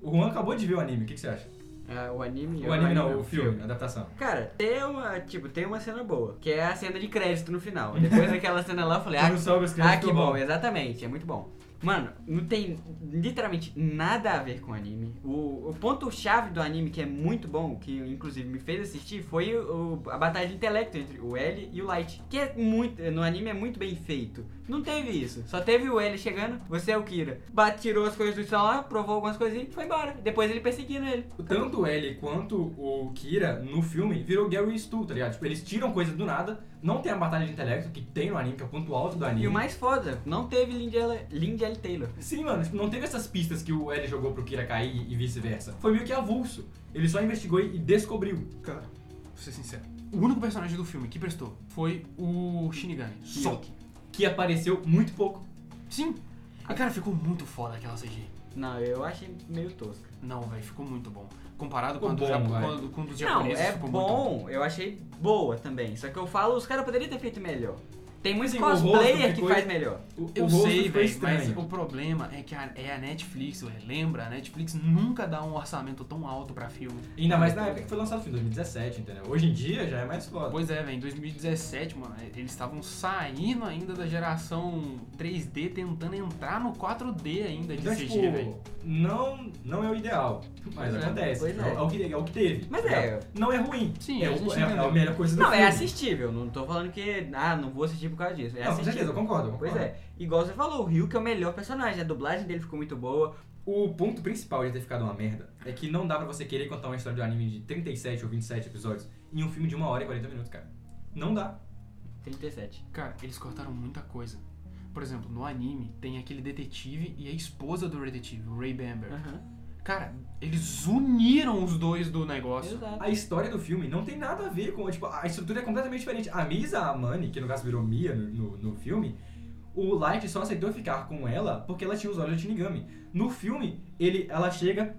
Speaker 1: O Juan acabou de ver o anime, o que, que você acha?
Speaker 3: É, o anime.
Speaker 1: O anime não, o filme, a adaptação.
Speaker 3: Cara, tem uma, tipo, tem uma cena boa, que é a cena de crédito no final. Depois daquela cena lá, eu falei, ah, ah que bom,
Speaker 1: bom.
Speaker 3: exatamente, é muito bom. Mano, não tem literalmente nada a ver com anime. O, o ponto-chave do anime que é muito bom, que inclusive me fez assistir, foi o, a batalha de intelecto entre o L e o Light. Que é muito. No anime é muito bem feito. Não teve isso. Só teve o L chegando, você é o Kira. Bate, tirou as coisas do chão lá, provou algumas coisinhas e foi embora. Depois ele perseguindo ele.
Speaker 1: Tanto o L quanto o Kira no filme virou Gary e Stu, tá ligado? Tipo, eles tiram coisas do nada, não tem a batalha de intelecto que tem no anime, que é o ponto alto do anime.
Speaker 3: E o mais foda, não teve Lindy L, Lindy L. Taylor.
Speaker 1: Sim, mano, tipo, não teve essas pistas que o L jogou pro Kira cair e vice-versa. Foi meio que avulso. Ele só investigou e descobriu.
Speaker 2: Cara, vou ser sincero. O único personagem do filme que prestou foi o Shinigami. Só.
Speaker 1: Só que apareceu muito pouco.
Speaker 2: Sim. E cara, ficou muito foda aquela CG.
Speaker 3: Não, eu achei meio tosca.
Speaker 2: Não, velho, ficou muito bom. Comparado com,
Speaker 1: Ficou
Speaker 2: a do
Speaker 1: bom,
Speaker 2: Japo-
Speaker 1: vai.
Speaker 2: com, a- com dos
Speaker 3: Não,
Speaker 2: japoneses,
Speaker 3: é
Speaker 2: ficou muito bom.
Speaker 3: bom, eu achei boa também. Só que eu falo, os caras poderiam ter feito melhor. Tem muito
Speaker 1: Sim,
Speaker 3: cosplayer que faz melhor.
Speaker 1: O,
Speaker 2: Eu
Speaker 1: o
Speaker 2: sei, velho, mas o problema é que a, é a Netflix, velho. Lembra? A Netflix nunca dá um orçamento tão alto pra filme.
Speaker 1: Ainda mais na época que foi lançado o filme, 2017, entendeu? Hoje em dia já é mais foda.
Speaker 2: Pois é, velho, em 2017, mano, eles estavam saindo ainda da geração 3D, tentando entrar no 4D ainda de
Speaker 1: Então,
Speaker 2: CG,
Speaker 1: tipo,
Speaker 2: velho.
Speaker 1: não, não é o ideal, mas
Speaker 2: Pois é,
Speaker 1: acontece.
Speaker 3: pois
Speaker 1: é.
Speaker 3: é.
Speaker 1: o- é o que, é o que teve.
Speaker 3: Mas é.
Speaker 1: Não é ruim.
Speaker 2: Sim,
Speaker 1: é,
Speaker 2: a
Speaker 1: o-
Speaker 2: gente
Speaker 1: é- é a melhor coisa do
Speaker 3: Não,
Speaker 1: filme.
Speaker 3: é assistível. Não tô falando que, ah, não vou assistir por causa disso. É
Speaker 1: Não, com certeza, eu concordo. eu
Speaker 3: Pois
Speaker 1: concordo.
Speaker 3: é. Igual você falou, o Rio que é o melhor personagem. A dublagem dele ficou muito boa.
Speaker 1: O ponto principal de ter ficado uma merda é que não dá pra você querer contar uma história de um anime de 37 ou 27 episódios em um filme de 1 hora e 40 minutos, cara. Não dá.
Speaker 3: 37.
Speaker 2: Cara, eles cortaram muita coisa. Por exemplo, no anime tem aquele detetive e a esposa do detetive, o Ray Bamber.
Speaker 3: Aham.
Speaker 2: Cara, eles uniram os dois do negócio.
Speaker 3: Exato.
Speaker 1: A história do filme não tem nada a ver com. Tipo, a estrutura é completamente diferente. A Misa Amani, que no caso virou Mia no, no, no filme, o Light só aceitou ficar com ela porque ela tinha os olhos de Shinigami. No filme, ele, ela chega.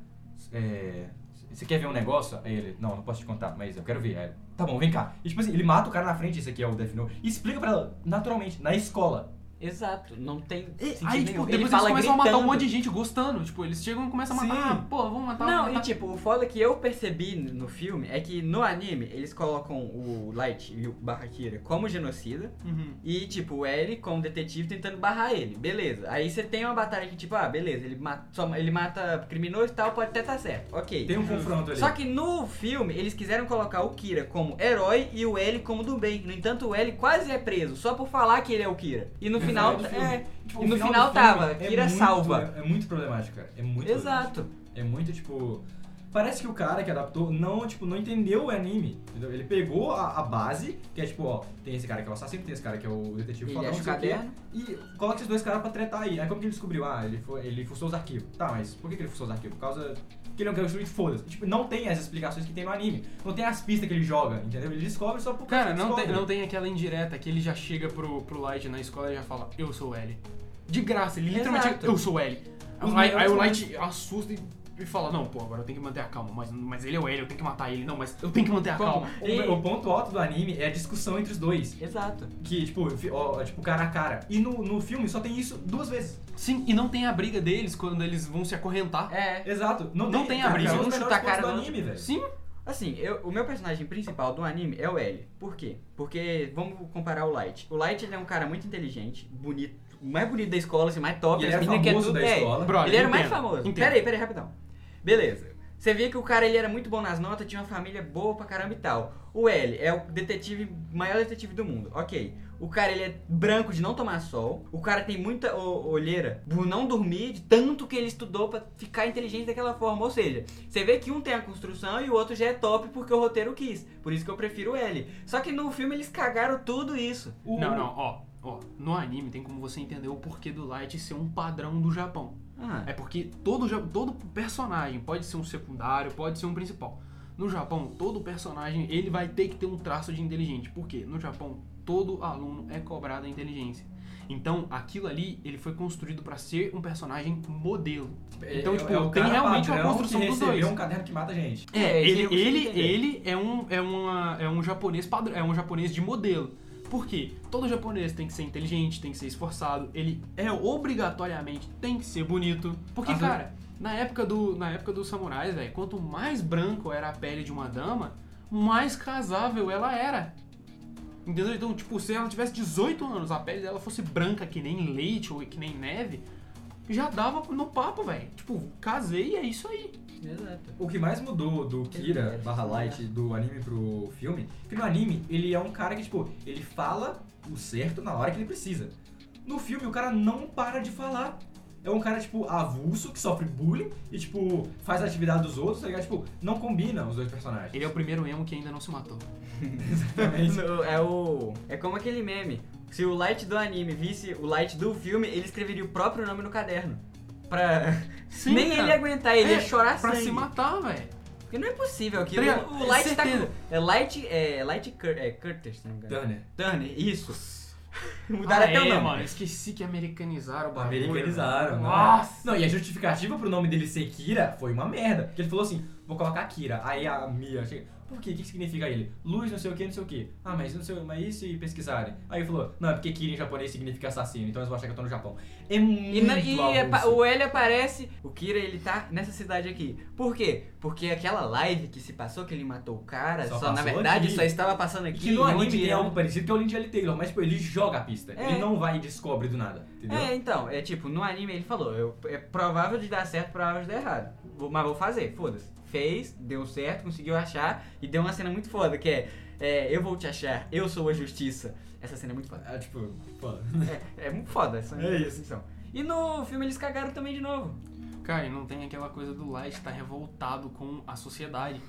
Speaker 1: É. Você quer ver um negócio? Aí ele, não, não posso te contar, mas eu quero ver. Aí, ele, tá bom, vem cá. E tipo assim, ele mata o cara na frente, esse aqui é o Death Note, e explica pra ela, naturalmente, na escola.
Speaker 3: Exato. Não tem
Speaker 2: E- aí,
Speaker 3: nenhum.
Speaker 2: tipo,
Speaker 3: Ele
Speaker 2: depois eles
Speaker 3: fala
Speaker 2: começam a matar um
Speaker 3: gritando.
Speaker 2: monte de gente gostando. Tipo, eles chegam e começam a matar.
Speaker 1: Sim.
Speaker 2: Ah, pô, vamos matar,
Speaker 3: Não,
Speaker 2: vamos
Speaker 3: e
Speaker 2: matar.
Speaker 3: tipo, o foda que eu percebi no filme é que no anime eles colocam o Light e o Barraqueira como genocida
Speaker 2: Uhum.
Speaker 3: e tipo o L como detetive tentando barrar ele. Beleza. Aí você tem uma batalha que tipo, ah, beleza, ele mata, só, ele mata criminoso e tal, pode até estar certo. OK.
Speaker 1: Tem um confronto ali.
Speaker 3: Só que no filme eles quiseram colocar o Kira como herói e o L como do bem. No entanto, o L quase é preso só por falar que ele é o Kira. E no final,
Speaker 1: do filme.
Speaker 3: é,
Speaker 1: Tipo,
Speaker 3: e no
Speaker 1: final
Speaker 3: tava, Kira
Speaker 1: muito-
Speaker 3: salva.
Speaker 1: É, é muito problemático, cara. É muito
Speaker 3: Exato.
Speaker 1: É muito, tipo... Parece que o cara que adaptou não, tipo, não entendeu o anime. entendeu? Ele pegou a, a base, que é tipo, ó, tem esse cara que é o assassino, tem esse cara que é o detetive fodão, não sei o quê. E coloca esses dois caras pra tretar aí. Aí como que ele descobriu? Ah, ele, foi, ele fuçou os arquivos. Tá, mas por que, que ele fuçou os arquivos? Por causa que ele um garoto de foda-se. Tipo, não tem as explicações que tem no anime. Não tem as pistas que ele joga, entendeu? Ele descobre só por
Speaker 2: Cara, não tem, não tem aquela indireta que ele já chega pro, pro Light na escola e já fala, eu sou o L. De graça, ele literalmente,
Speaker 3: Exato.
Speaker 2: eu sou o L.
Speaker 1: Os
Speaker 2: Aí, aí o Light assusta e, e fala, não, pô, agora eu tenho que manter a calma, mas, mas ele é o L, eu tenho que matar ele. Não, mas eu tenho que manter a
Speaker 3: Como?
Speaker 2: calma.
Speaker 1: O,
Speaker 3: E-
Speaker 1: o ponto alto do anime é a discussão entre os dois.
Speaker 3: Exato.
Speaker 1: Que, tipo, ó, tipo, cara a cara. E no, no filme só tem isso duas vezes.
Speaker 2: Sim, e não tem a briga deles quando eles vão se acorrentar.
Speaker 3: É.
Speaker 1: Exato. Não,
Speaker 2: Não tem a briga.
Speaker 1: São os
Speaker 3: Um
Speaker 1: melhores
Speaker 3: chuta a cara
Speaker 1: do anime, velho.
Speaker 2: Sim,
Speaker 3: Assim, eu- o meu personagem principal do anime é o L. Por quê? Porque, vamos comparar o Light. O Light ele é um cara muito inteligente, bonito, o mais bonito da escola, assim, mais top.
Speaker 1: E ele
Speaker 3: as
Speaker 1: era famoso
Speaker 3: tudo-
Speaker 1: da
Speaker 3: é,
Speaker 1: escola.
Speaker 2: Brother,
Speaker 3: ele era o mais famoso.
Speaker 2: entendo.
Speaker 3: Pera aí, pera aí, rapidão. Beleza. Você via que o cara ele era muito bom nas notas, tinha uma família boa pra caramba e tal. O L é o detetive, maior detetive do mundo. Ok. O cara ele é branco de não tomar sol. O cara tem muita o- olheira por não dormir, de tanto que ele estudou pra ficar inteligente daquela forma. Ou seja, você vê que um tem a construção e o outro já é top porque o roteiro quis. Por isso que eu prefiro o L. Só que no filme eles cagaram tudo isso.
Speaker 1: O-
Speaker 2: Não, não, ó, ó. No anime tem como você entender o porquê do Light ser um padrão do Japão.
Speaker 3: Ah,
Speaker 2: É porque todo, todo personagem pode ser um secundário, pode ser um principal. No Japão, todo personagem ele vai ter que ter um traço de inteligente. Por quê? No Japão, todo aluno é cobrado a inteligência. Então, aquilo ali, ele foi construído pra ser um personagem modelo.
Speaker 1: É-
Speaker 2: Então,
Speaker 1: é-
Speaker 2: tipo,
Speaker 1: é o
Speaker 2: tem realmente uma construção dos dois.
Speaker 1: um caderno que mata gente.
Speaker 3: É, isso
Speaker 2: ele, ele, ele é um, é, uma, é um japonês padrão, é um japonês de modelo. Por quê? Todo japonês tem que ser inteligente, tem que ser esforçado, ele é obrigatoriamente tem que ser bonito. Porque, cara, Na época do, na época dos samurais, velho, quanto mais branco era a pele de uma dama, mais casável ela era. Entendeu? Então, tipo, se ela tivesse 18 anos, a pele dela fosse branca que nem leite ou que nem neve, já dava no papo, velho. Tipo, casei e é isso aí.
Speaker 3: Exato.
Speaker 1: O que mais mudou do Kira
Speaker 3: É,
Speaker 1: barra Light do anime pro filme, que no anime ele é um cara que, tipo, ele fala o certo na hora que ele precisa. No filme o cara não para de falar. É um cara, tipo, avulso, que sofre bullying e, tipo, faz a atividade dos outros, tá ligado? Tipo, não combina os dois personagens.
Speaker 2: Ele é o primeiro emo que ainda não se matou.
Speaker 1: Exatamente.
Speaker 3: No- É o. É como aquele meme. Se o Light do anime visse o Light do filme, ele escreveria o próprio nome no caderno. Pra.
Speaker 2: Sim,
Speaker 3: Nem
Speaker 2: cara.
Speaker 3: ele ia aguentar, ele
Speaker 2: É,
Speaker 3: ia chorar
Speaker 2: Pra
Speaker 3: sangue.
Speaker 2: se matar, velho.
Speaker 3: Porque não é possível.
Speaker 2: Tá ligado?
Speaker 3: O Light tá com. É Light. É Light Cur é, Curtis, se não me engano.
Speaker 1: Turner.
Speaker 3: Turner, isso. Mudaram
Speaker 2: ah,
Speaker 3: até o
Speaker 2: é,
Speaker 3: nome.
Speaker 2: mano, esqueci que americanizaram o bagulho.
Speaker 1: Americanizaram,
Speaker 2: velho.
Speaker 1: né?
Speaker 2: Nossa!
Speaker 1: Não, e a justificativa pro nome dele ser Kira foi uma merda. Porque ele falou assim, vou colocar Kira. Aí a Mia chega, por quê? O que significa ele? Luz, não sei o que, não sei o que. Ah, mas não sei, mas e se pesquisarem? Aí ele falou, não, é porque Kira em japonês significa assassino, então eles vão achar que eu tô no Japão. É muito
Speaker 3: E, na- e é
Speaker 1: avulso.
Speaker 3: o L aparece, o Kira ele tá nessa cidade aqui. Por quê? Porque aquela live que se passou, que ele matou o cara,
Speaker 1: Só
Speaker 3: só, na
Speaker 1: passou
Speaker 3: verdade
Speaker 1: aqui.
Speaker 3: só estava passando
Speaker 1: E
Speaker 3: aqui.
Speaker 1: que no anime tem
Speaker 3: é-
Speaker 1: algo parecido que é o Lindy L. Taylor, mas tipo, ele joga a pista.
Speaker 3: É.
Speaker 1: Ele não vai e descobre do nada, entendeu?
Speaker 3: É, então, é tipo, no anime ele falou, eu, é provável de dar certo, provável de dar errado. Vou- mas vou fazer, foda-se. Fez, deu certo, conseguiu achar e deu uma cena muito foda, que é, é, eu vou te achar, eu sou a justiça. Essa cena é muito foda.
Speaker 1: É, tipo, pô.
Speaker 3: É, é muito foda essa
Speaker 1: É isso.
Speaker 3: E no filme eles cagaram também de novo.
Speaker 2: Cara, e não tem aquela coisa do Light estar revoltado com a sociedade.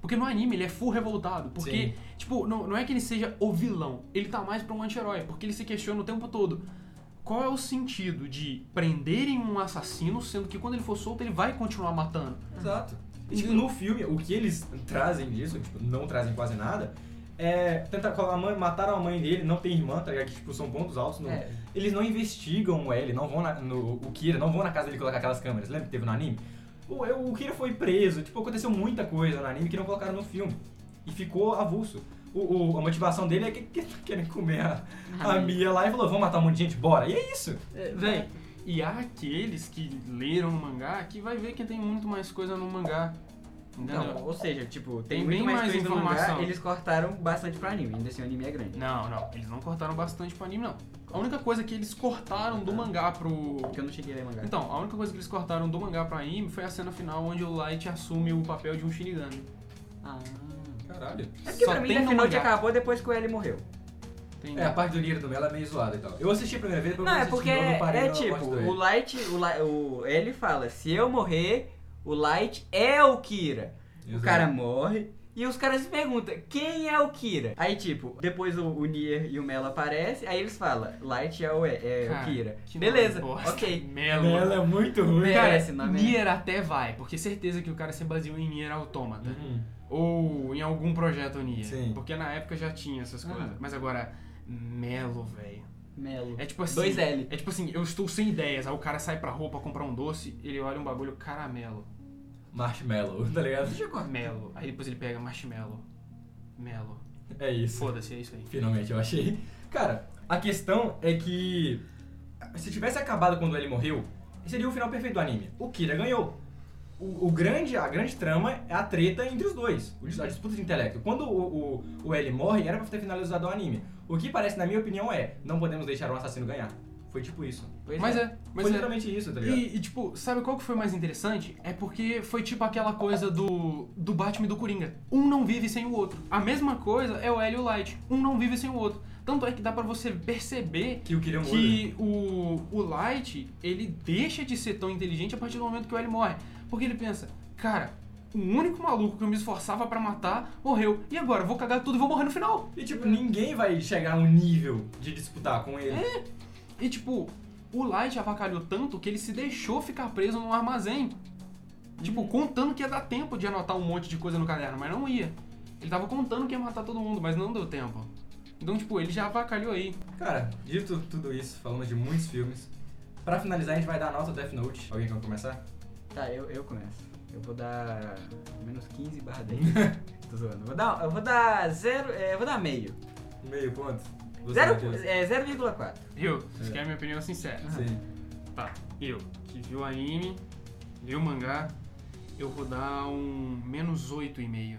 Speaker 2: Porque no anime ele é full revoltado. Porque,
Speaker 1: Sim.
Speaker 2: tipo, não, não é que ele seja o vilão. Ele tá mais pra um anti-herói. Porque ele se questiona o tempo todo. Qual é o sentido de prenderem um assassino, sendo que quando ele for solto ele vai continuar matando?
Speaker 1: Exato. E, tipo, no filme, o que eles trazem disso, tipo, não trazem quase nada, é tentar a mãe, mataram a mãe dele, não tem irmã, tá ligado? Que tipo, são pontos altos. No,
Speaker 3: É.
Speaker 1: Eles não investigam ele, não vão na, no, o Kira, não vão na casa dele colocar aquelas câmeras. Lembra que teve no anime? O, o Kira foi preso, tipo, aconteceu muita coisa no anime que não colocaram no filme. E ficou avulso. O, o- a motivação dele é que, que querem comer a, a Mia lá e falou, vamos matar um monte de gente, bora. E é isso.
Speaker 2: Véi, e há aqueles que leram o mangá que vai ver que tem muito mais coisa no mangá. Entendeu?
Speaker 3: Não, ou seja, tipo, tem,
Speaker 2: Tem
Speaker 3: muito
Speaker 2: bem
Speaker 3: mais,
Speaker 2: mais
Speaker 3: coisa no mangá,
Speaker 2: informação.
Speaker 3: eles cortaram bastante pro anime, ainda assim o anime é grande.
Speaker 2: Não, não, eles não cortaram bastante pro anime, não. A única coisa que eles cortaram do mangá pro.
Speaker 3: Porque eu não cheguei a ler mangá.
Speaker 2: Então, a única coisa que eles cortaram do mangá pro anime foi a cena final onde o Light assume o papel de um Shinigami.
Speaker 3: Ah.
Speaker 1: Caralho.
Speaker 3: É porque
Speaker 2: Só
Speaker 3: pra mim
Speaker 2: tem
Speaker 3: a
Speaker 2: no
Speaker 3: final de
Speaker 2: mangá.
Speaker 3: acabou depois que o L morreu.
Speaker 1: É, a parte do Lira do Melo é meio zoada e tal. Eu assisti a primeira vez, depois
Speaker 3: Não,
Speaker 1: eu
Speaker 3: é
Speaker 1: assisti
Speaker 3: porque
Speaker 1: de novo,
Speaker 3: é,
Speaker 1: parei
Speaker 3: é
Speaker 1: na
Speaker 3: tipo,
Speaker 1: parte
Speaker 3: o. Light, o, Li- o ele fala, se eu morrer, o Light é o Kira. O
Speaker 1: Exato.
Speaker 3: cara morre e os caras se perguntam, quem é o Kira? Aí tipo, depois o, o Nier e o Melo aparecem, aí eles falam, Light é o, é
Speaker 2: Cara,
Speaker 3: o Kira.
Speaker 2: que
Speaker 3: Beleza,
Speaker 2: nome bosta.
Speaker 3: ok.
Speaker 2: Melo.
Speaker 1: Melo é muito ruim.
Speaker 3: Cara,
Speaker 2: Cara,
Speaker 3: esse nome é-
Speaker 2: Nier até vai, porque certeza que o cara se baseou em Nier Automata.
Speaker 1: Uhum.
Speaker 2: Ou em algum projeto Nier.
Speaker 1: Sim.
Speaker 2: Porque na época já tinha essas
Speaker 3: Ah.
Speaker 2: coisas. Mas agora, Melo, velho.
Speaker 3: Melo.
Speaker 2: É tipo assim.
Speaker 3: Dois L.
Speaker 2: É tipo assim, eu estou sem ideias. Aí o cara sai pra rua pra comprar um doce, ele olha um bagulho caramelo.
Speaker 1: Marshmallow, tá ligado?
Speaker 2: Melo. Aí depois ele pega marshmallow. Melo.
Speaker 1: É isso.
Speaker 2: Foda-se, é isso aí.
Speaker 1: Finalmente, eu achei. Cara, a questão é que se tivesse acabado quando ele morreu, seria o final perfeito do anime. O Kira ganhou. O, o grande, a grande trama é a treta entre os dois, a disputa de intelecto. Quando o, o, o L morre, era pra ter finalizado o anime. O que parece, na minha opinião, é não podemos deixar um assassino ganhar. Foi tipo isso.
Speaker 3: Pois
Speaker 2: Mas é, mas
Speaker 1: Foi
Speaker 2: é.
Speaker 1: literalmente isso, tá ligado?
Speaker 2: E, e, tipo, sabe qual que foi mais interessante? É porque foi tipo aquela coisa do, do Batman e do Coringa. Um não vive sem o outro. A mesma coisa é o L e o Light. Um não vive sem o outro. Tanto é que dá pra você perceber
Speaker 1: Que o muda.
Speaker 2: que o, o Light, ele deixa de ser tão inteligente a partir do momento que o L morre. Porque ele pensa, cara, o único maluco que eu me esforçava pra matar morreu. E agora? Eu vou cagar tudo e vou morrer no final.
Speaker 1: E tipo, ninguém vai chegar a um nível de disputar com ele.
Speaker 2: E tipo, o Light avacalhou tanto que ele se deixou ficar preso num armazém. Tipo, contando que ia dar tempo de anotar um monte de coisa no caderno, mas não ia. Ele tava contando que ia matar todo mundo, mas não deu tempo. Então, tipo, ele já avacalhou aí.
Speaker 1: Cara, dito tudo isso, falamos de muitos filmes. Pra finalizar, a gente vai dar a nota do Death Note. Alguém quer começar?
Speaker 3: Tá, eu, eu começo. Eu vou dar menos 15 barra 10. Tô zoando. Vou dar, eu vou dar zero, é, eu vou dar meio.
Speaker 1: Meio ponto. Você,
Speaker 3: Zero, é, 0,4.
Speaker 2: Eu, vocês
Speaker 1: É.
Speaker 2: querem minha opinião sincera?
Speaker 1: Sim.
Speaker 2: Tá, eu, que viu o anime, Viu o mangá? Eu vou dar um menos 8,5.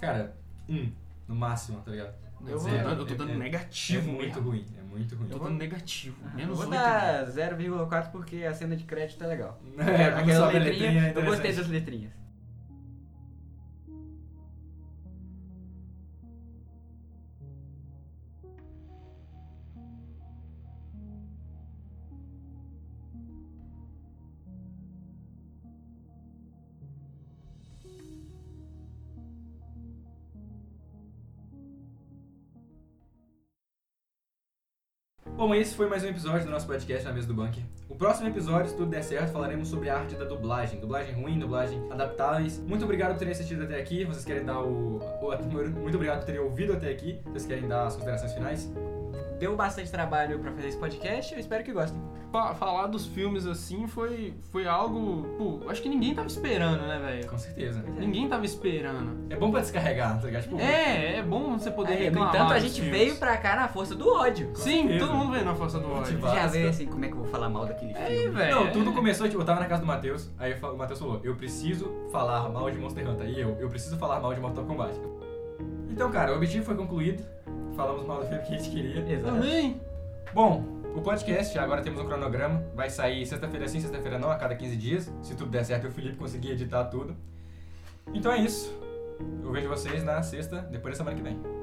Speaker 1: Cara, um, no máximo, tá ligado?
Speaker 2: Eu,
Speaker 3: vou
Speaker 2: tô
Speaker 3: dar-
Speaker 2: dando- eu tô
Speaker 1: é-
Speaker 2: dando
Speaker 1: é-
Speaker 2: negativo
Speaker 1: é muito
Speaker 2: mesmo.
Speaker 1: ruim, é muito ruim.
Speaker 2: Eu tô dando negativo.
Speaker 3: Eu
Speaker 2: Menos
Speaker 3: vou
Speaker 2: 8,5.
Speaker 3: dar 0,4 porque a cena de crédito é legal.
Speaker 1: É,
Speaker 3: Aquela letrinha,
Speaker 1: letrinha é
Speaker 3: eu gostei das letrinhas.
Speaker 1: Bom, esse foi mais um episódio do nosso podcast na mesa do bunker. O próximo episódio, se tudo der certo, falaremos sobre a arte da dublagem. Dublagem ruim, dublagem adaptáveis. Muito obrigado por terem assistido até aqui. Vocês querem dar o... o- Muito obrigado por terem ouvido até aqui. Vocês querem dar as considerações finais?
Speaker 3: Deu bastante trabalho pra fazer esse podcast, eu espero que gostem.
Speaker 2: Fa- Falar dos filmes assim foi, foi algo. Pô, acho que ninguém tava esperando, né, velho?
Speaker 1: Com certeza.
Speaker 2: Ninguém tava esperando.
Speaker 1: É bom pra descarregar, tá ligado? Tipo,
Speaker 2: É, é bom você poder
Speaker 3: Aí, no
Speaker 2: reclamar.
Speaker 3: entanto, a gente
Speaker 2: filmes.
Speaker 3: veio pra cá na força do ódio.
Speaker 2: Sim,
Speaker 1: certeza.
Speaker 2: todo mundo veio na força do ódio.
Speaker 1: Motivado.
Speaker 3: Já vê assim como é que eu vou falar mal daquele
Speaker 2: Aí,
Speaker 3: filme.
Speaker 2: velho.
Speaker 1: Não, tudo começou, tipo, eu tava na casa do Matheus, aí o Matheus falou, eu preciso falar mal de Monster Hunter. E eu, eu preciso falar mal de Mortal Kombat. Então, cara, o objetivo foi concluído. Falamos mal do filme que a gente queria.
Speaker 3: Exato.
Speaker 2: Também.
Speaker 1: Bom, o podcast, agora temos um cronograma. Vai sair sexta-feira sim, sexta-feira não, a cada 15 dias. Se tudo der certo, o Felipe conseguir editar tudo. Então é isso. Eu vejo vocês na sexta, depois da semana que vem.